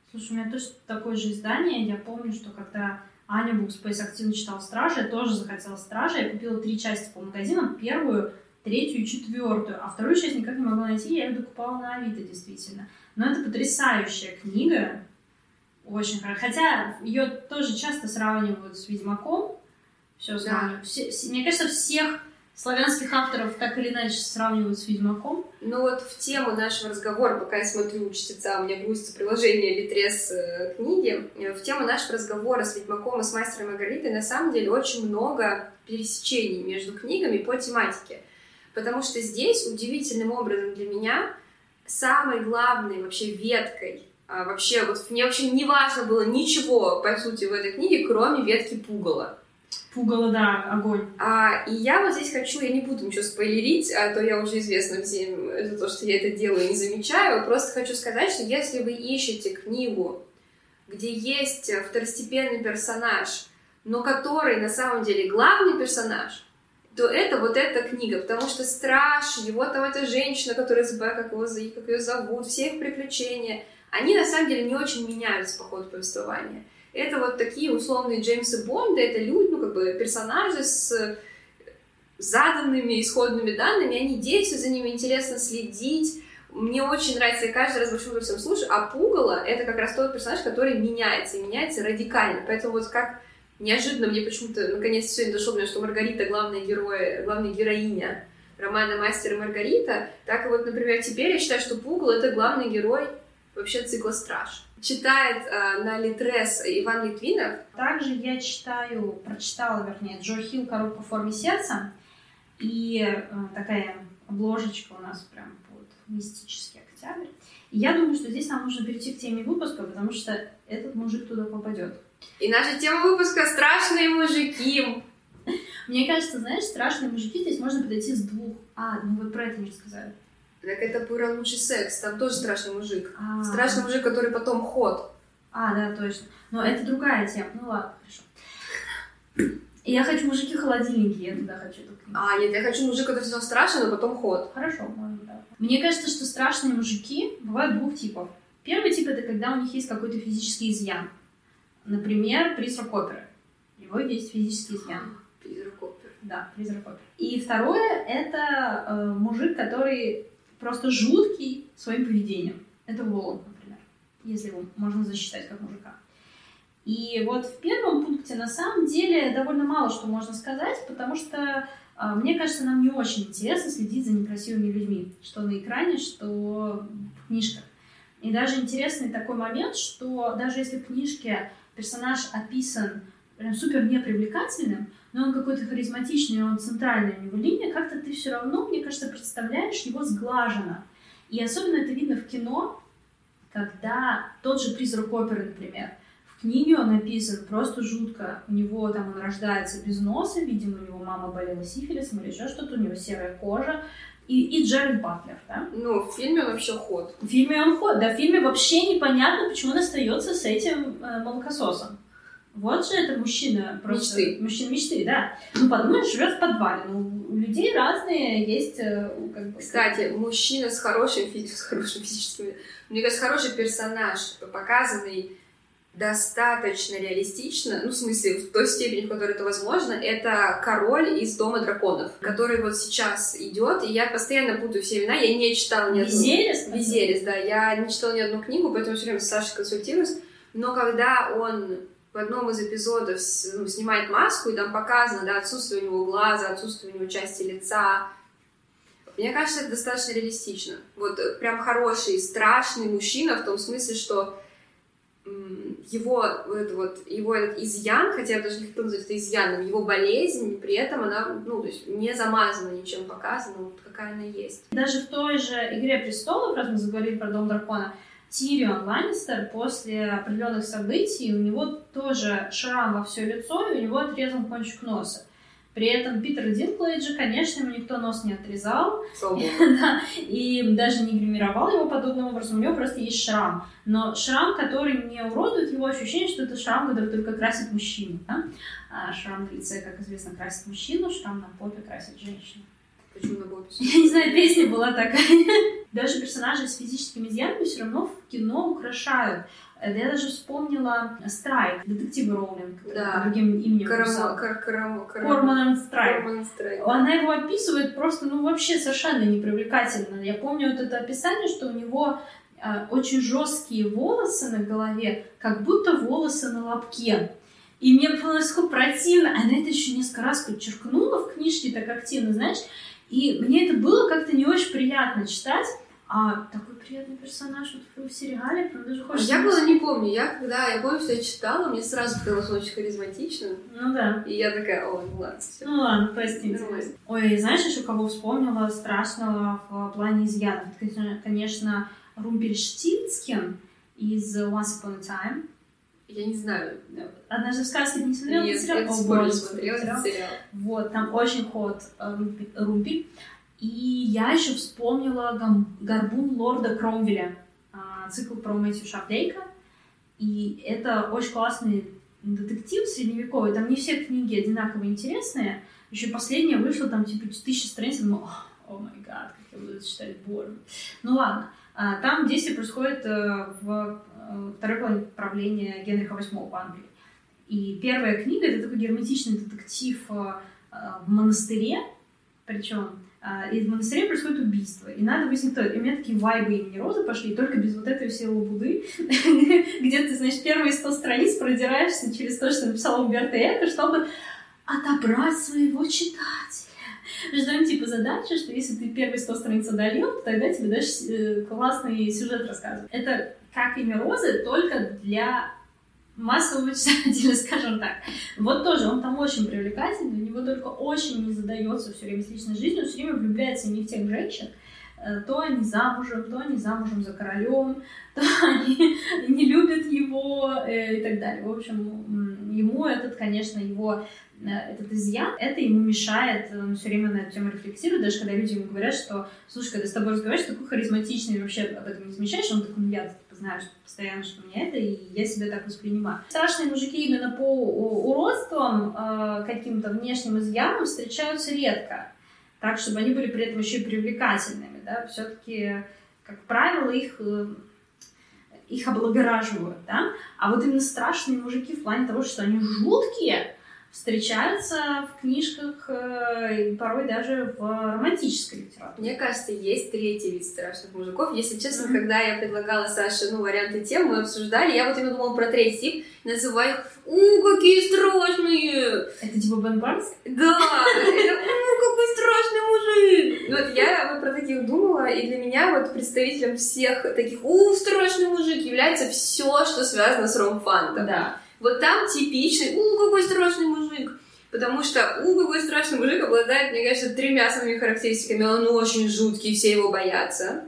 Слушай, у меня тоже такое же издание. Я помню, что когда Аня Букспейс активно читала «Стражи», я тоже захотела «Стражи». Я купила три части по магазинам. Первую, третью и четвертую. А вторую часть никак не могла найти. Я ее докупала на Авито, действительно. Но это потрясающая книга. Очень хорошая. Хотя ее тоже часто сравнивают с «Ведьмаком». Все сравнивают. Да. Все, все, мне кажется, всех славянских авторов так или иначе сравнивают с Ведьмаком. Ну вот в тему нашего разговора, пока я смотрю чтеца, у меня грузится приложение Литрес э, книги, в тему нашего разговора с Ведьмаком и с Мастером Маргаритой на самом деле очень много пересечений между книгами по тематике. Потому что здесь удивительным образом для меня самой главной вообще веткой а, вообще, вот мне вообще не важно было ничего, по сути, в этой книге, кроме ветки пугала. Пугало, да, огонь. А, и я вот здесь хочу, я не буду ничего спойлерить, а то я уже известна всем за то, что я это делаю и не замечаю. Просто хочу сказать, что если вы ищете книгу, где есть второстепенный персонаж, но который на самом деле главный персонаж, то это вот эта книга, потому что страж, его там эта женщина, которая забыла, как, его, как ее зовут, все их приключения, они на самом деле не очень меняются по ходу повествования это вот такие условные Джеймсы Бонды, это люди, ну, как бы персонажи с заданными исходными данными, они действуют, за ними интересно следить. Мне очень нравится, я каждый раз большим удовольствием слушаю, а Пугало — это как раз тот персонаж, который меняется, и меняется радикально. Поэтому вот как неожиданно мне почему-то наконец сегодня дошло до меня, что Маргарита главная герой, главная героиня романа «Мастер и Маргарита», так и вот, например, теперь я считаю, что Пугало — это главный герой вообще цикла «Страж» читает э, на Литрес Иван Литвинов. Также я читаю, прочитала, вернее, Джо Хилл «Коробка в форме сердца». И э, такая обложечка у нас прям вот мистический октябрь. И я думаю, что здесь нам нужно перейти к теме выпуска, потому что этот мужик туда попадет. И наша тема выпуска «Страшные мужики». Мне кажется, знаешь, страшные мужики здесь можно подойти с двух. А, ну вы про это не рассказали. Так это про лучший секс, там тоже страшный мужик. А. Страшный мужик, который потом ход. А, да, точно. Но это другая тема. Ну ладно, хорошо. Я хочу мужики-холодильники, я туда хочу. А, нет, я хочу мужика, который сначала страшный, но потом ход. Хорошо, можно, да. Мне кажется, что страшные мужики бывают двух типов. Первый тип — это когда у них есть какой-то физический изъян. Например, призрак оперы. У него есть физический изъян. Призрак опер. Да, призрак оперы. И второе — это э, мужик, который просто жуткий своим поведением. Это Воланд, например, если его можно засчитать как мужика. И вот в первом пункте на самом деле довольно мало что можно сказать, потому что а, мне кажется, нам не очень интересно следить за некрасивыми людьми, что на экране, что в книжках. И даже интересный такой момент, что даже если в книжке персонаж описан прям супер непривлекательным, но он какой-то харизматичный, он центральный у него линия, как-то ты все равно, мне кажется, представляешь его сглаженно. И особенно это видно в кино, когда тот же призрак оперы, например, в книге он написан просто жутко. У него там он рождается без носа, видимо, у него мама болела сифилисом или еще что-то, у него серая кожа. И, и Джеред Батлер, да? Ну, в фильме он вообще ход. В фильме он ход, да, в фильме вообще непонятно, почему он остается с этим э, молокососом. Вот же это мужчина просто... Мечты. Мужчина мечты, да. Ну, подумаешь, живет в подвале. Ну, у людей разные есть, э, как бы... Кстати, мужчина с хорошим, с хорошим физическим... Мне кажется, хороший персонаж, показанный достаточно реалистично, ну, в смысле, в той степени, в которой это возможно, это король из Дома драконов, который вот сейчас идет, и я постоянно путаю все имена, я не читала ни одну... Визерис? Визерис, да, я не читала ни одну книгу, поэтому все время с Сашей консультируюсь, но когда он в одном из эпизодов ну, снимает маску, и там показано, да, отсутствие у него глаза, отсутствие у него части лица, мне кажется, это достаточно реалистично. Вот прям хороший, страшный мужчина в том смысле, что его это вот его этот изъян, хотя я даже не хочу назвать это изъяном, его болезнь, при этом она, ну, то есть не замазана ничем показана, вот какая она есть. Даже в той же «Игре престолов», раз мы заговорили про Дом Дракона, Тирион Ланнистер после определенных событий, у него тоже шрам во все лицо, и у него отрезан кончик носа. При этом Питер Динклейджа, конечно, ему никто нос не отрезал, да, и даже не гримировал его подобным образом, у него просто есть шрам. Но шрам, который не уродует его ощущение, что это шрам, который только красит мужчину. Да? А шрам на лице, как известно, красит мужчину, шрам на попе красит женщину. Почему на Бобби? Я не знаю, песня была такая. Даже персонажи с физическими изъянами все равно в кино украшают. Э, Я даже вспомнила Страйк, детектив Роулинг, Да. другим именем Карам... Кар... Карам... Карам... Корман Страйк. Корман Страйк. Она его описывает просто, ну, вообще совершенно непривлекательно. Я помню вот это описание, что у него э, очень жесткие волосы на голове, как будто волосы на лобке. И мне было настолько противно. Она это еще несколько раз подчеркнула в книжке так активно, знаешь. И мне это было как-то не очень приятно читать. А такой приятный персонаж вот в сериале, прям даже хочется... Я было не помню. Я когда, я помню, что я читала, мне сразу показалось очень харизматичным. Ну да. И я такая, о, ну ладно, все. Ну ладно, простите. Нормально. Ой, знаешь, еще кого вспомнила страшного в плане изъянов? Это, конечно- Румпельштильцкин из Once Upon a Time. Я не знаю. Однажды в сказке не смотрела Нет, сериал? я О, спорю, боже, смотрела сериал. Вот, там очень ход э, Румпель. И я еще вспомнила «Горбун лорда Кромвеля», а, цикл про Мэтью Шапдейка. И это очень классный детектив средневековый. Там не все книги одинаково интересные. Еще последняя вышла, там типа тысяча страниц. Ну, о май гад, как я буду это читать, боже. Ну ладно. А, Там действие происходит э, в э, второй половине правления Генриха VIII в Англии. И первая книга — это такой герметичный детектив э, в монастыре, причем и в монастыре происходит убийство, и надо выяснить, кто это. И у меня такие вайбы имени Розы пошли, только без вот этой всей лабуды, где ты, значит, первые 100 страниц продираешься через то, что написал Умберто Эко, чтобы отобрать своего читателя. Там типа задача, что если ты первые 100 страниц одолел, то тогда тебе дальше э, классный сюжет рассказывают. Это как имя Розы, только для массового читателя, скажем так. Вот тоже, он там очень привлекательный, у него только очень не задается все время с личной жизнью, он все время влюбляется не в тех женщин, э, то они замужем, то они замужем за королем, то они не любят его э, и так далее. В общем, ему этот, конечно, его э, этот изъян, это ему мешает, он все время на эту тему рефлексирует, даже когда люди ему говорят, что, слушай, когда с тобой разговариваешь, такой харизматичный, вообще об этом не замечаешь, он такой, ну я знаю что постоянно, что у меня это, и я себя так воспринимаю. Страшные мужики именно по уродствам, э, каким-то внешним изъянам встречаются редко, так, чтобы они были при этом еще и привлекательными, да, все-таки, как правило, их э, их облагораживают, да, а вот именно страшные мужики в плане того, что они жуткие, встречаются в книжках, э, порой даже в романтической литературе. Мне кажется, есть третий вид страшных мужиков. Если честно, mm-hmm. когда я предлагала Саше ну, варианты тем, мы обсуждали, я вот именно думала про третий тип, называю их «У, какие страшные!» Это типа Бен Барнс? Да! Это «У, какой страшный мужик!» Вот я вот про таких думала, и для меня вот представителем всех таких «У, страшный мужик» является все, что связано с ромфантом. Да. Вот там типичный, у, какой страшный мужик. Потому что у, какой страшный мужик обладает, мне кажется, тремя основными характеристиками. Он очень жуткий, все его боятся.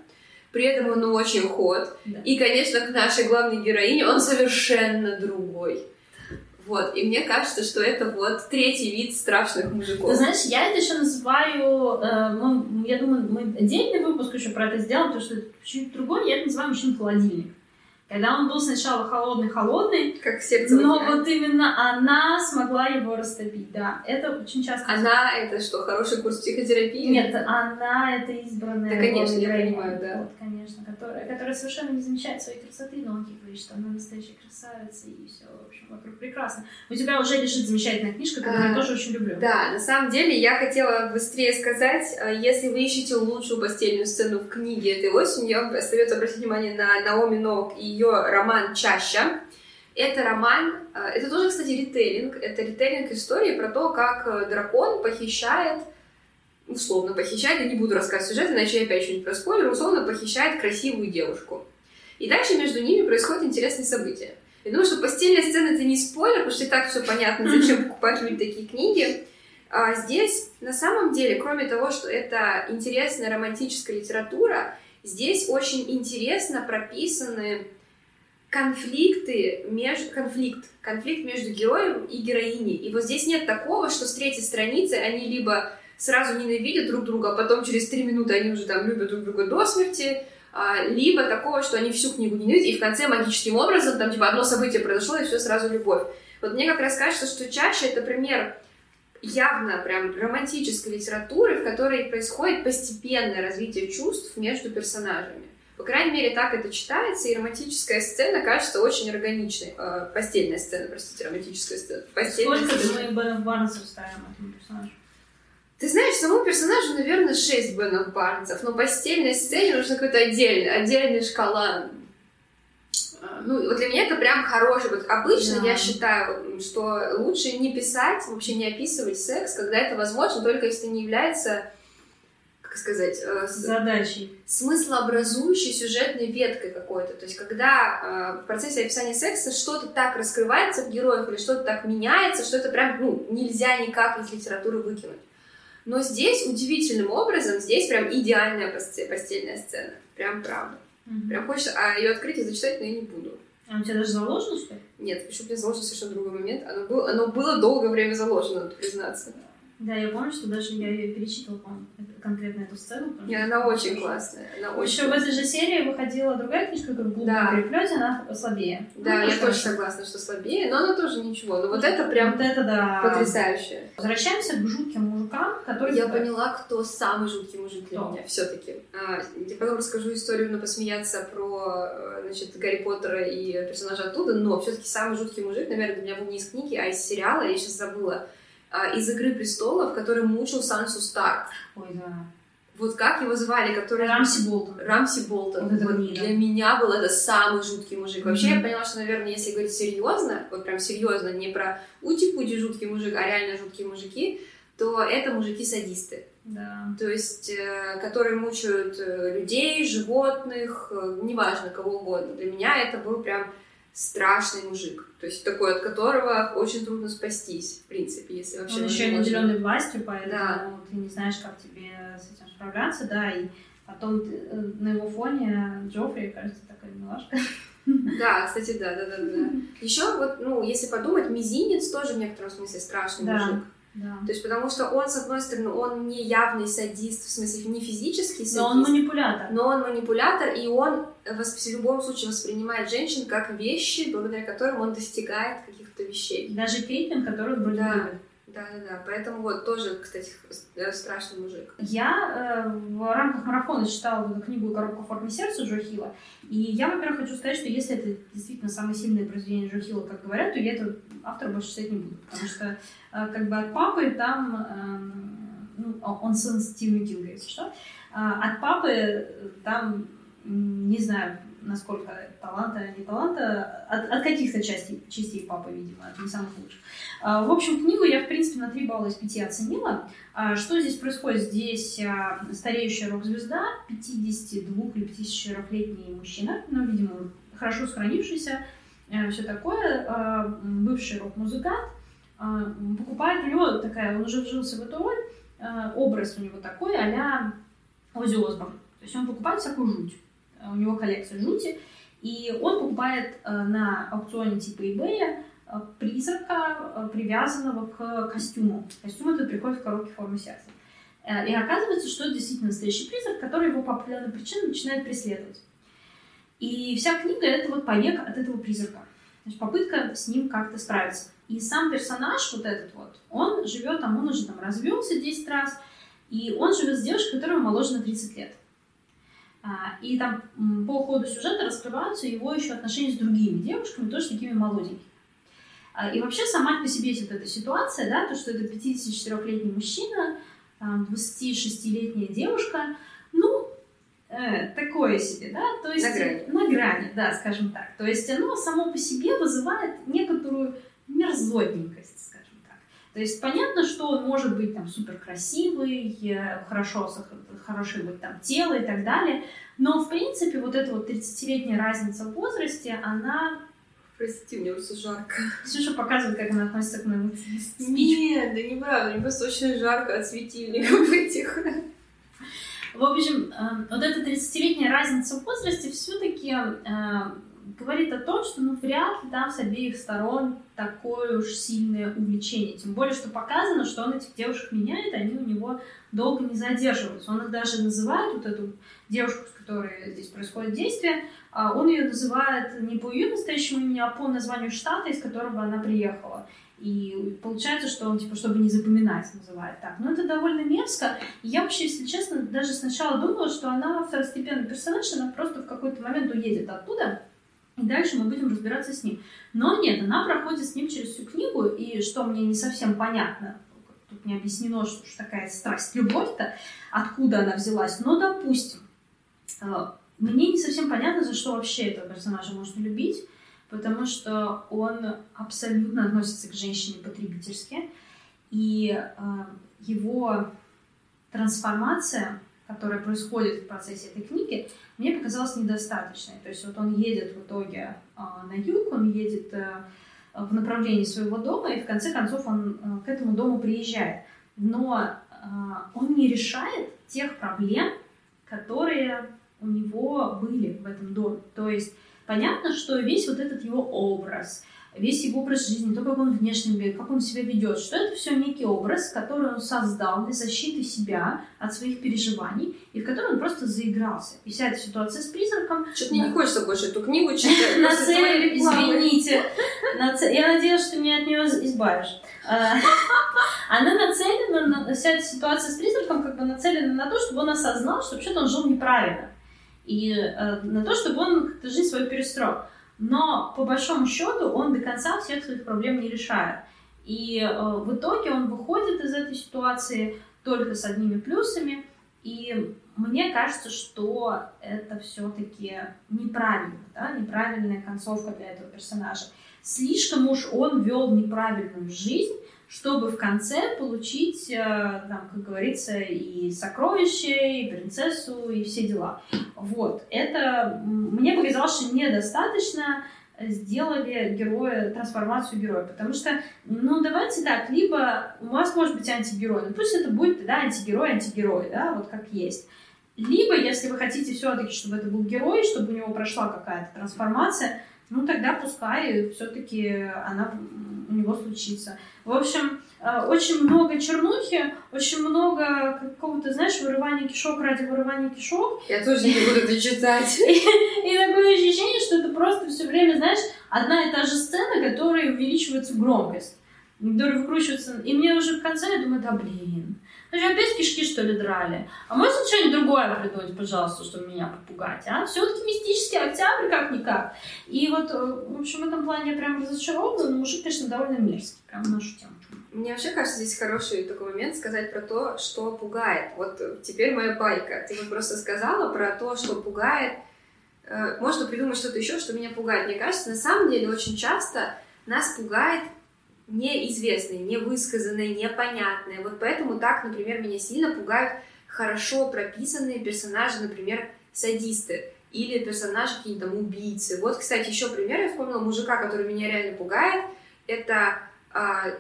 При этом он очень ход. Да. И, конечно, к нашей главной героине он совершенно другой. Вот, и мне кажется, что это вот третий вид страшных мужиков. Ты знаешь, я это еще называю, э, мы, я думаю, мы отдельный выпуск еще про это сделаем, потому что это чуть другой, я это называю мужчин-холодильник. Когда он был сначала холодный-холодный, как сердце но вот именно она смогла его растопить, да. Это очень часто... Она это что, хороший курс психотерапии? Нет, она это избранная. Да, конечно, я понимаю, да. Вот, конечно, которая, которая совершенно не замечает своей красоты, но он ей говорит, что она настоящая красавица, и все, в общем, вокруг прекрасно. У тебя уже лежит замечательная книжка, которую а, я тоже очень люблю. Да, на самом деле я хотела быстрее сказать, а, если вы ищете лучшую постельную сцену в книге этой осенью, я вам остается обратить внимание на Наоми Нок и ее роман «Чаща». Это роман, э, это тоже, кстати, ритейлинг. Это ритейлинг истории про то, как э, дракон похищает, условно похищает, я не буду рассказывать сюжет, иначе я опять что-нибудь проспойлерю, условно похищает красивую девушку. И дальше между ними происходят интересные события. Я думаю, что постельная сцена это не спойлер, потому что и так все понятно, зачем покупать люди такие книги. А здесь, на самом деле, кроме того, что это интересная романтическая литература, здесь очень интересно прописаны конфликты между конфликт конфликт между героем и героиней и вот здесь нет такого что с третьей страницы они либо сразу ненавидят друг друга а потом через три минуты они уже там любят друг друга до смерти а, либо такого что они всю книгу ненавидят и в конце магическим образом там типа одно событие произошло и все сразу любовь вот мне как раз кажется что чаще это пример явно прям романтической литературы, в которой происходит постепенное развитие чувств между персонажами. По крайней мере, так это читается, и романтическая сцена кажется очень органичной. Э, постельная сцена, простите, романтическая сцена. Постельная Сколько сцена. мы Бенов Барнсов ставим этому персонажу? Ты знаешь, самому персонажу, наверное, 6 Бенов Барнсов, но постельной сцене нужно какой-то отдельный, отдельный шкала. Э, ну, вот для меня это прям хороший. Вот обычно да. я считаю, что лучше не писать, вообще не описывать секс, когда это возможно, только если не является как сказать, э, задачей. Смыслообразующей сюжетной веткой какой-то. То есть, когда э, в процессе описания секса что-то так раскрывается в героях или что-то так меняется, что это прям ну, нельзя никак из литературы выкинуть. Но здесь удивительным образом, здесь прям идеальная постельная сцена. Прям правда. Mm-hmm. Прям хочется а ее открыть и зачитать, но я не буду. А у тебя даже заложено, что ли? Нет, почему у меня заложено совершенно другой момент. Оно было, оно было долгое время заложено, надо признаться. Да, я помню, что даже я ее перечитывала, по конкретно эту сцену. И она очень классная. Она очень... Еще в этой же серии выходила другая книжка, как глубоком да. переплете, она слабее. Да, ну, я тоже согласна, что слабее, но она тоже ничего. Но вот это прям вот это, да. потрясающе. Возвращаемся к жутким мужикам, которые... Я поняла, кто самый жуткий мужик для кто? меня все-таки. А, я потом расскажу историю, но посмеяться про э, значит, Гарри Поттера и персонажа оттуда, но все-таки самый жуткий мужик, наверное, для меня был не из книги, а из сериала, я сейчас забыла из «Игры престолов», который мучил Сансу Старк. Ой, да. Вот как его звали, который... Рамси Болтон. Рамси Болтон. Вот, вот для меня был это самый жуткий мужик. Вообще, mm-hmm. я поняла, что, наверное, если говорить серьезно, вот прям серьезно, не про ути-пути жуткий мужик, а реально жуткие мужики, то это мужики-садисты. Да. То есть, э, которые мучают э, людей, животных, э, неважно, кого угодно. Для меня это был прям страшный мужик. То есть такой, от которого очень трудно спастись, в принципе, если вообще... Он еще и наделенный властью, поэтому да. ты не знаешь, как тебе с этим справляться, да, и Потом э, на его фоне Джоффри, кажется, такая милашка. Да, кстати, да, да, да, да. Еще вот, ну, если подумать, мизинец тоже в некотором смысле страшный Да. мужик. Да. То есть, потому что он, с одной стороны, он не явный садист, в смысле, не физический садист, Но он манипулятор. но он манипулятор, и он в любом случае воспринимает женщин как вещи, благодаря которым он достигает каких-то вещей. Даже Кейтлин, которую вроде Да. любит. Да-да-да, поэтому вот тоже, кстати, э, страшный мужик. Я э, в рамках марафона читала эту книгу «Коробка в форме сердца» Джо Хилла. И я, во-первых, хочу сказать, что если это действительно самое сильное произведение Джо Хилла, как говорят, то я этого автора больше читать не буду. Потому что э, как бы от папы там... эм, ну, он сын Стивена Кинга, если что. А от папы э, там, не знаю, насколько таланта, не таланта, от, от каких-то частей, частей папы, видимо, от не самых лучших. А, В общем, книгу я, в принципе, на 3 балла из 5 оценила. А Что здесь происходит? Здесь а, стареющая рок-звезда, 52 или 54-летний мужчина, ну, видимо, хорошо сохранившийся, все такое, бывший рок-музыкант, покупает у него такая, он уже вжился в эту роль, образ у него такой а-ля Оззи Осборн. То есть он покупает всякую жуть. У него коллекция жути, и он покупает а, на аукционе типа eBay а, призрака, а, привязанного к костюму. Костюм этот приходит в коробке формы сердца. Э, И оказывается, что это действительно настоящий призрак, который его по определенной причине начинает преследовать. И вся книга — это вот побег от этого призрака. То есть попытка с ним как-то справиться. И сам персонаж, вот этот вот, он живет там, он уже там развелся 10 раз, и он живет с девушкой, которая моложе на 30 лет. А, И там по ходу сюжета раскрываются его еще отношения с другими девушками, тоже такими молоденькими. А, И вообще сама по себе вот эта ситуация, да, то, что это 54-летний мужчина, там, 26-летняя девушка, ну, э, такое себе, да, то есть... На грани. На грани, да, скажем так. То есть оно само по себе вызывает некоторую мерзотненькость. То есть понятно, что он может быть там супер красивый, э, хорошо, хорошее быть там тело и так далее, но в принципе вот эта вот 30-летняя разница в возрасте, она... Прости, мне просто жарко. Ксюша показывает, как она относится к моему спичу. Нет, да неправда, мне просто очень жарко от светильников этих. В общем, э, вот эта 30-летняя разница в возрасте все-таки говорит о том, что ну, вряд ли там с обеих сторон такое уж сильное увлечение. Тем более, что показано, что он этих девушек меняет, они у него долго не задерживаются. Он их даже называет, вот эту девушку, с которой здесь происходит действие, а, он ее называет не по ее настоящему имени, а по названию штата, из которого она приехала. И получается, что он, типа, чтобы не запоминать, называет так. Но это довольно мерзко. И я вообще, если честно, даже сначала думала, что она второстепенный персонаж, она просто в какой-то момент уедет оттуда, и дальше мы будем разбираться с ним. Но нет, она проходит с ним через всю книгу, и что мне не совсем понятно, тут не объяснено, что ж такая страсть, любовь-то, откуда она взялась, но допустим. Э, Мне не совсем понятно, за что вообще этого персонажа можно любить, потому что он абсолютно относится к женщине потребительски, и э, его трансформация, которая происходит в процессе этой книги, мне показалась недостаточной. То есть вот он едет в итоге э, на юг, он едет э, в направлении своего дома, и в конце концов он э, к этому дому приезжает. Но э, он не решает тех проблем, которые у него были в этом доме. То есть понятно, что весь вот этот его образ, весь его образ жизни, то, как он внешне выглядит, как он себя ведет, что это все некий образ, который он создал для защиты себя от своих переживаний, и в котором он просто заигрался. И вся эта ситуация с призраком... Что-то мне Да. не хочется больше эту книгу читать. Нацелен, рекламы. извините. Я надеюсь, что меня от нее избавишь. А, Она нацелена, на... вся эта ситуация с призраком как бы нацелена на то, чтобы он осознал, что вообще-то он жил неправильно. И э, на то, чтобы он как-то жизнь свою перестроил. Но по большому счету он до конца всех своих проблем не решает. И э, в итоге он выходит из этой ситуации только с одними плюсами. И мне кажется, что это все-таки неправильно, да, неправильная концовка для этого персонажа. Слишком уж он вел неправильную жизнь, чтобы в конце получить, э, там, как говорится, и сокровище, и принцессу, и все дела. Вот. Это мне показалось, что недостаточно сделали героя, трансформацию героя. Потому что, ну, давайте так, либо у вас может быть антигерой, ну пусть это будет тогда антигерой, антигерой, да, вот как есть. Либо, если вы хотите все-таки, чтобы это был герой, чтобы у него прошла какая-то трансформация, ну тогда пускай все-таки она него случится. В общем, э, очень много чернухи, очень много какого-то, знаешь, вырывания кишок ради вырывания кишок. Я тоже не буду это читать. И такое ощущение, что это просто все время, знаешь, одна и та же сцена, которая увеличивается громкость, которая выкручивается. И мне уже в конце я думаю, да блин, ну что, опять кишки, что ли, драли? А можно что-нибудь другое придумать, пожалуйста, чтобы меня попугать, а? Все-таки мистический октябрь, как-никак. И вот, э, в общем, в этом плане я прям разочарована, но мужик, конечно, довольно мерзкий, прям нашу тему. Мне вообще кажется, здесь хороший такой момент сказать про то, что пугает. Вот теперь моя байка. Ты вот просто сказала про то, что пугает. Э, можно придумать что-то еще, что меня пугает. Мне кажется, на самом деле очень часто нас пугает неизвестные, невысказанные, непонятные. Вот поэтому так, например, меня сильно пугают хорошо прописанные персонажи, например, садисты или персонажи какие-то там убийцы. Вот, кстати, еще пример, я вспомнила мужика, который меня реально пугает. Это, а,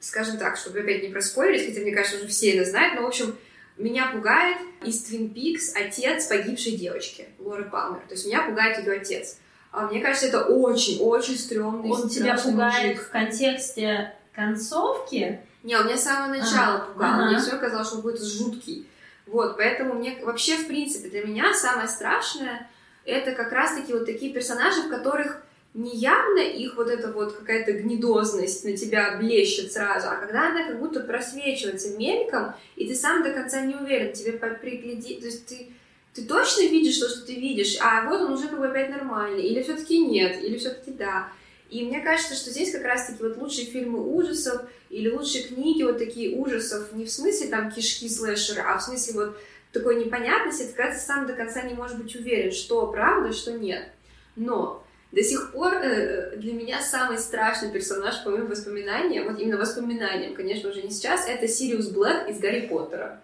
скажем так, чтобы опять не проспойлерить, хотя мне кажется, уже все это знают, но, в общем, меня пугает из Twin Peaks отец погибшей девочки, Лоры Палмер. То есть меня пугает ее отец. А мне кажется, это очень-очень стрёмный Он тебя пугает мужик. в контексте концовки? Не, он меня с самого начала а, пугал. Ага. Мне все казалось, что он будет жуткий. Вот, поэтому мне вообще, в принципе, для меня самое страшное это как раз-таки вот такие персонажи, в которых не явно их вот эта вот какая-то гнедозность на тебя блещет сразу, а когда она как будто просвечивается мельком, и ты сам до конца не уверен, тебе пригляди, то есть ты ты точно видишь то, что ты видишь, а вот он уже как бы опять нормальный, или все-таки нет, или все-таки да. И мне кажется, что здесь как раз-таки вот лучшие фильмы ужасов или лучшие книги вот такие ужасов не в смысле там кишки слэшера, а в смысле вот такой непонятности, ты раз сам до конца не можешь быть уверен, что правда, что нет. Но до сих пор э, для меня самый страшный персонаж по моим воспоминаниям, вот именно воспоминаниям, конечно, уже не сейчас, это Сириус Блэк из Гарри Поттера.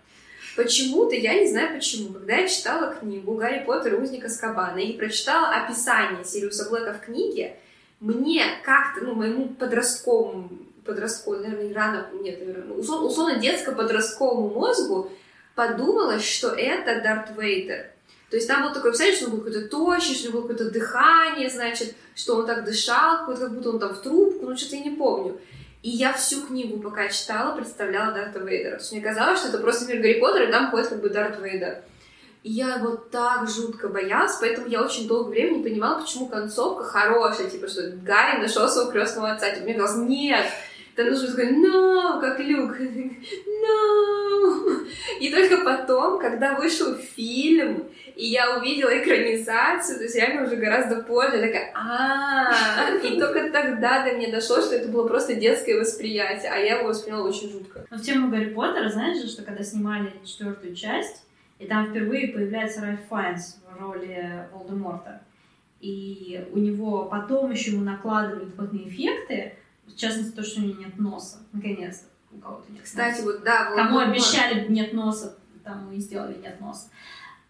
Почему-то, я не знаю почему, когда я читала книгу «Гарри Поттер и узник Аскабана» и прочитала описание Сириуса Блэка в книге, мне как-то, ну, моему подростковому, подростковому, наверное, рано, нет, наверное, условно, условно детско-подростковому мозгу подумалось, что это Дарт Вейдер. То есть там было такое описание, что он был какой-то тощий, что у него было какое-то дыхание, значит, что он так дышал, как будто он там в трубку, ну что-то я не помню. И я всю книгу, пока читала, представляла Дарта Вейдера. То есть мне казалось, что это просто мир Гарри Поттера, и там ходит как бы Дарт Вейдер. И я его так жутко боялась, поэтому я очень долгое время не понимала, почему концовка хорошая, типа, что Гарри нашел своего крестного отца. Типа, мне казалось, нет, там нужно такой, no, как Люк, no. И только потом, когда вышел фильм, и я увидела экранизацию, то есть реально уже гораздо позже, такая, а И только тогда до меня дошло, что это было просто детское восприятие, а я его восприняла очень жутко. Но в тему Гарри Поттера, знаешь же, что когда снимали четвертую часть, и там впервые появляется Ральф Файнс в роли Волдеморта, и у него потом еще ему накладывают дополнительные эффекты, в частности, то, что у него нет носа, наконец-то. У кого-то нет Кстати, носа. вот да, Кому обещали нет носа, тому и сделали нет носа.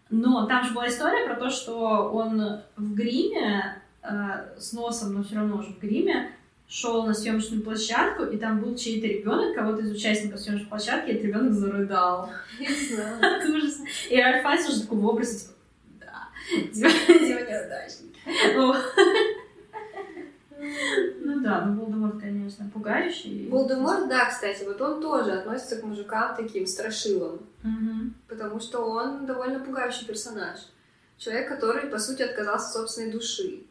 Но там же была история про то, что он в гриме, э, с носом, но все равно уже в гриме, шел на съемочную площадку, и там был чей-то ребенок, кого-то из участников съемочной площадки, и этот ребенок зарыдал. Это ужасно. И Ральф Файс уже такой в образе, типа, да, типа неудачник. Ну да, ну Волдеморт, конечно, пугающий. Волдеморт, да, кстати, вот он тоже относится к мужикам таким страшилам. Угу. Потому что он довольно пугающий персонаж. Человек, который, по сути, отказался от собственной души.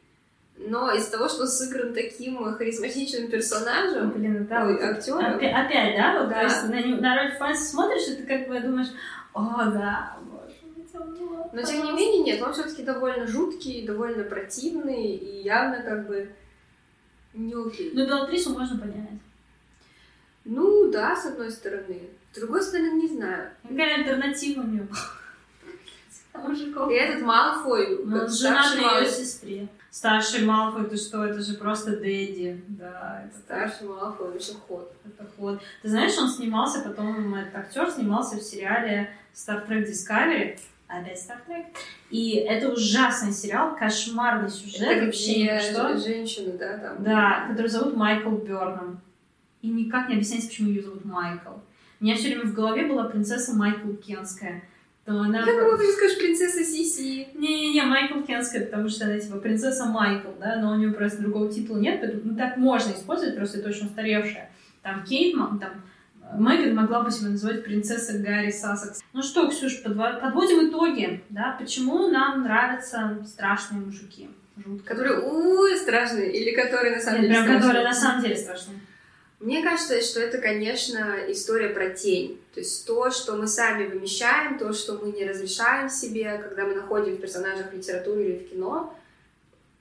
Но из-за того, что сыгран таким харизматичным персонажем, Блин, да, ой, вот актером. Опять, опять, да? Вот, да. То есть на, на роль Фанси смотришь, и ты как бы думаешь, о, да, боже, но тем не менее, нет, он все-таки довольно жуткий, довольно противный и явно как бы не окей. Ну, Белатрису можно понять. Ну, да, с одной стороны. С другой стороны, не знаю. Какая альтернатива у нее? И этот Малфой, ну, жена на ее сестре. Старший Малфой, ты что, это же просто Дэдди. Да, это Старший Малфой, это ход. Это ход. Ты знаешь, он снимался потом, этот актер снимался в сериале Star Trek Discovery. Опять Star Trek. И это ужасный сериал, кошмарный сюжет. Это вообще что? женщина, да, там? Да, которую зовут Майкл Берном. И никак не объясняется, почему ее зовут Майкл. У меня все время в голове была принцесса Майкл Кенская. то она... Я думала, ты скажешь принцесса Сиси. Не-не-не, Майкл Кенская, потому что она типа принцесса Майкл, да, но у нее просто другого титула нет, поэтому ну, так можно использовать, просто это очень устаревшая. Там Кейт, там Меган могла бы себя называть принцесса Гарри Сассекс. Ну что, Ксюш, подводим итоги, да, почему нам нравятся страшные мужики? Жутко. Которые, ой, страшные, или которые на самом Нет, деле прям страшные? которые на самом деле страшные. Мне кажется, что это, конечно, история про тень. То есть то, что мы сами вымещаем, то, что мы не разрешаем себе, когда мы находим в персонажах в литературе или в кино.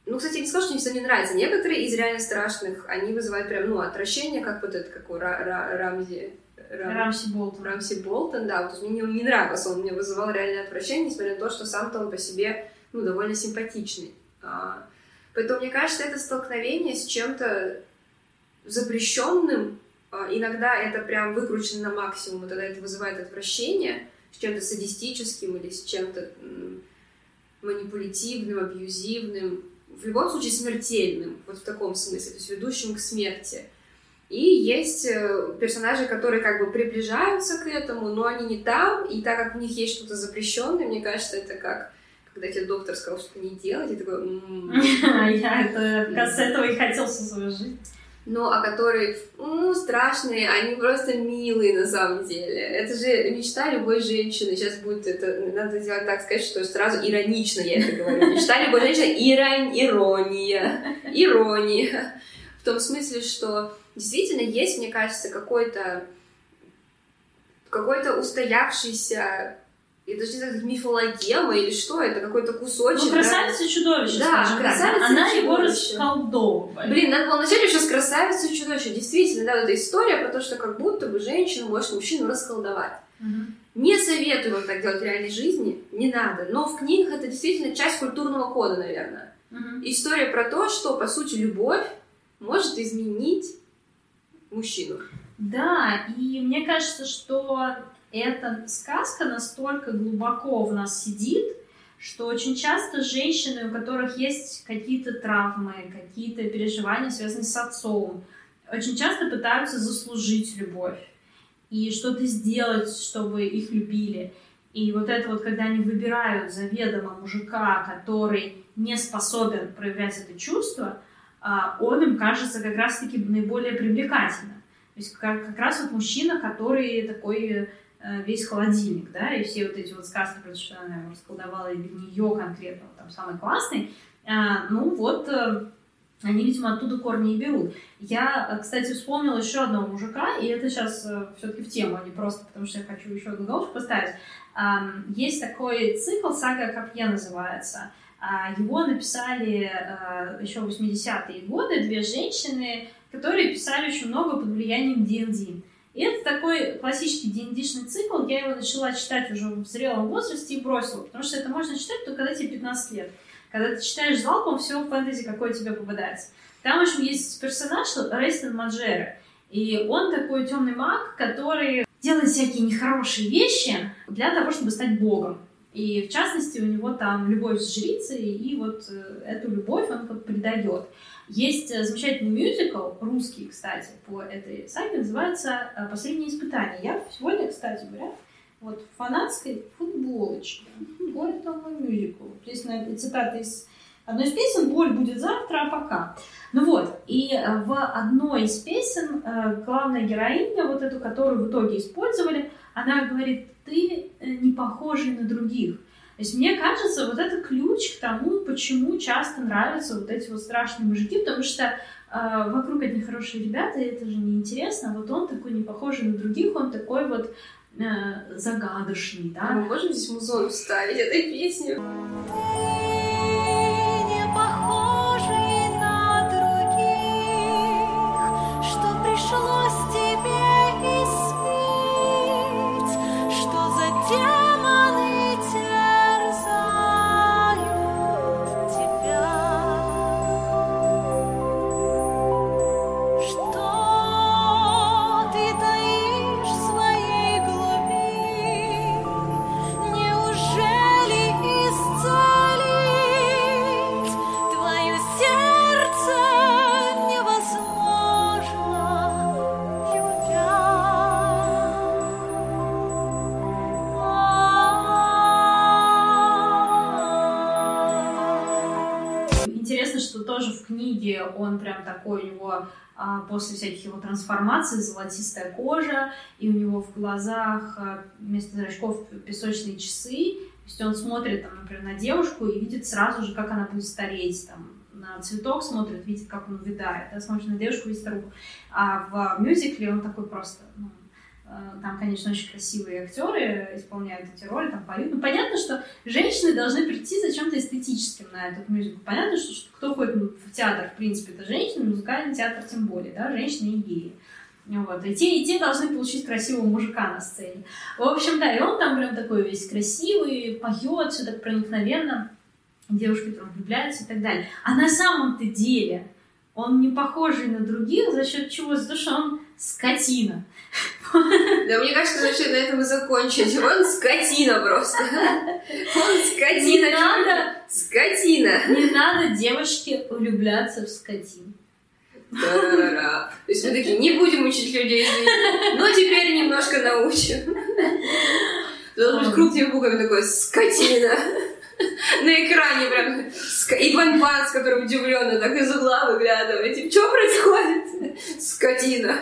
Ну, кстати, не скажу, что мне все не нравится. Некоторые из реально страшных, они вызывают прям, ну, отвращение, как вот этот, как у Ра Ра Рамзи... Рам... Рамси Болтон. Рамси Болтон, да. Вот мне не нравился, он мне вызывал реальное отвращение, несмотря на то, что сам-то он по себе, ну, довольно симпатичный. А, поэтому, мне кажется, это столкновение с чем-то запрещенным, а, иногда это прям выкручено на максимум, и тогда это вызывает отвращение с чем-то садистическим или с чем-то манипулятивным, абьюзивным, в любом случае смертельным, вот в таком смысле, то есть ведущим к смерти. И есть э, персонажи, которые как бы приближаются к этому, но они не там, и так как у них есть что-то запрещенное, мне кажется, это как когда тебе доктор сказал, что не делать, и такой... Я это, с этого и хотел всю свою жизнь ну, а которые, ну, страшные, они просто милые на самом деле. Это же мечта любой женщины. Сейчас будет это, надо сделать так сказать, что сразу иронично я это говорю. Мечта любой женщины, ирон, ирония, ирония. В том смысле, что действительно есть, мне кажется, какой-то какой-то устоявшийся я даже не знаю, мифологема или что, это какой-то кусочек. Ну, красавица да? чудовище, да, скажем красавица. Она его расколдовывает. Блин, надо было начать еще с красавицы и чудовища. Действительно, да, вот эта история про то, что как будто бы женщина может мужчину расколдовать. Угу. Не советую вам так делать в реальной жизни, не надо. Но в книгах это действительно часть культурного кода, наверное. Угу. История про то, что, по сути, любовь может изменить мужчину. Да, и мне кажется, что эта сказка настолько глубоко в нас сидит, что очень часто женщины, у которых есть какие-то травмы, какие-то переживания, связанные с отцом, очень часто пытаются заслужить любовь и что-то сделать, чтобы их любили. И вот это вот, когда они выбирают заведомо мужика, который не способен проявлять это чувство, он им кажется как раз-таки наиболее привлекательным. То есть как, как раз вот мужчина, который такой Э, весь холодильник, да, и все вот эти вот сказки, про что она расколдовала или нее конкретно, там, самый классный, а, ну вот, э, они, видимо, оттуда корни и берут. Я, кстати, вспомнила еще одного мужика, и это сейчас все-таки в тему, а не просто потому, что я хочу еще одну галочку поставить. Есть такой цикл «Сага Копье» называется. А, его написали еще в 80-е годы две женщины, которые писали очень много под влиянием D&D. И это такой классический D&D-шный цикл. Я его начала читать уже в зрелом возрасте и бросила, потому что это можно читать только когда тебе 15 лет. Когда ты читаешь залпом все фэнтези, какое тебе попадается. Там, в общем, есть персонаж Рейстон Маджера. И он такой темный маг, который делает всякие нехорошие вещи для того, чтобы стать богом. И в частности, у него там любовь с жрицей, и вот э, эту любовь он как придает. Есть э, замечательный мюзикл, русский, кстати, по этой саге, называется э, «Последнее испытание». Я сегодня, кстати говоря, вот в фанатской футболочке. Вот это мой мюзикл. Здесь цитата из одной из песен «Боль будет завтра, а пока». Ну вот, и в одной из песен главная героиня, вот эту, которую в итоге использовали, она говорит, ты не похожий на других. То есть мне кажется, вот это ключ к тому, почему часто нравятся вот эти вот страшные мужики, потому что э, вокруг одни хорошие ребята, и это же неинтересно, а вот он такой не похожий на других, он такой вот э, загадочный, да. Мы можем здесь музон вставить этой песни? тоже в книге он прям такой, у него а, после всяких его трансформаций золотистая кожа, и у него в глазах а, вместо зрачков песочные часы, то есть он смотрит, там, например, на девушку и видит сразу же, как она будет стареть, там, на цветок смотрит, видит, как он увядает, да, смотрит на девушку, видит старуху. А в мюзикле он такой просто, ну, там, конечно, очень красивые актеры исполняют эти роли, там поют. Ну, понятно, что женщины должны прийти за чем-то эстетическим на этот мюзикл. Понятно, что, что кто ходит в театр, в принципе, это женщины, музыкальный театр тем более, да, женщины и геи. Вот. И те, и те должны получить красивого мужика на сцене. В общем, да, и он там прям такой весь красивый, поет, все так проникновенно. Девушки там влюбляются и так далее. А на самом-то деле он не похожий на других за счет чего? За то, что он скотина. Да, мне кажется, вообще на этом и закончить. Он скотина просто. Он скотина. Не надо... Скотина. Не надо девочке влюбляться в скотин. Да-да-да. То есть мы такие, не будем учить людей но теперь немножко научим. Должен быть крупными буквами такой «скотина». На экране прям Иван Пан, с которым удивленно так из угла выглядывает. Типа, что происходит? Скотина.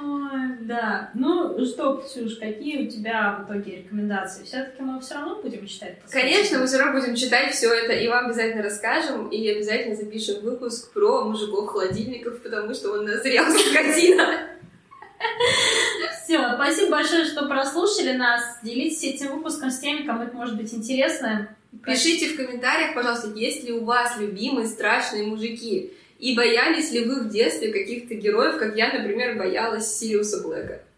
Ой, да. Ну что, Ксюш, какие у тебя в итоге рекомендации? Все-таки мы все равно будем читать? Конечно, мы все равно будем читать все это, и вам обязательно расскажем, и обязательно запишем выпуск про мужиков-холодильников, потому что он назрел скотина. Все, спасибо большое, что прослушали нас. Делитесь этим выпуском с теми, кому это может быть интересно. Пишите в комментариях, пожалуйста, есть ли у вас любимые страшные мужики. И боялись ли вы в детстве каких-то героев, как я, например, боялась Сириуса Блэка?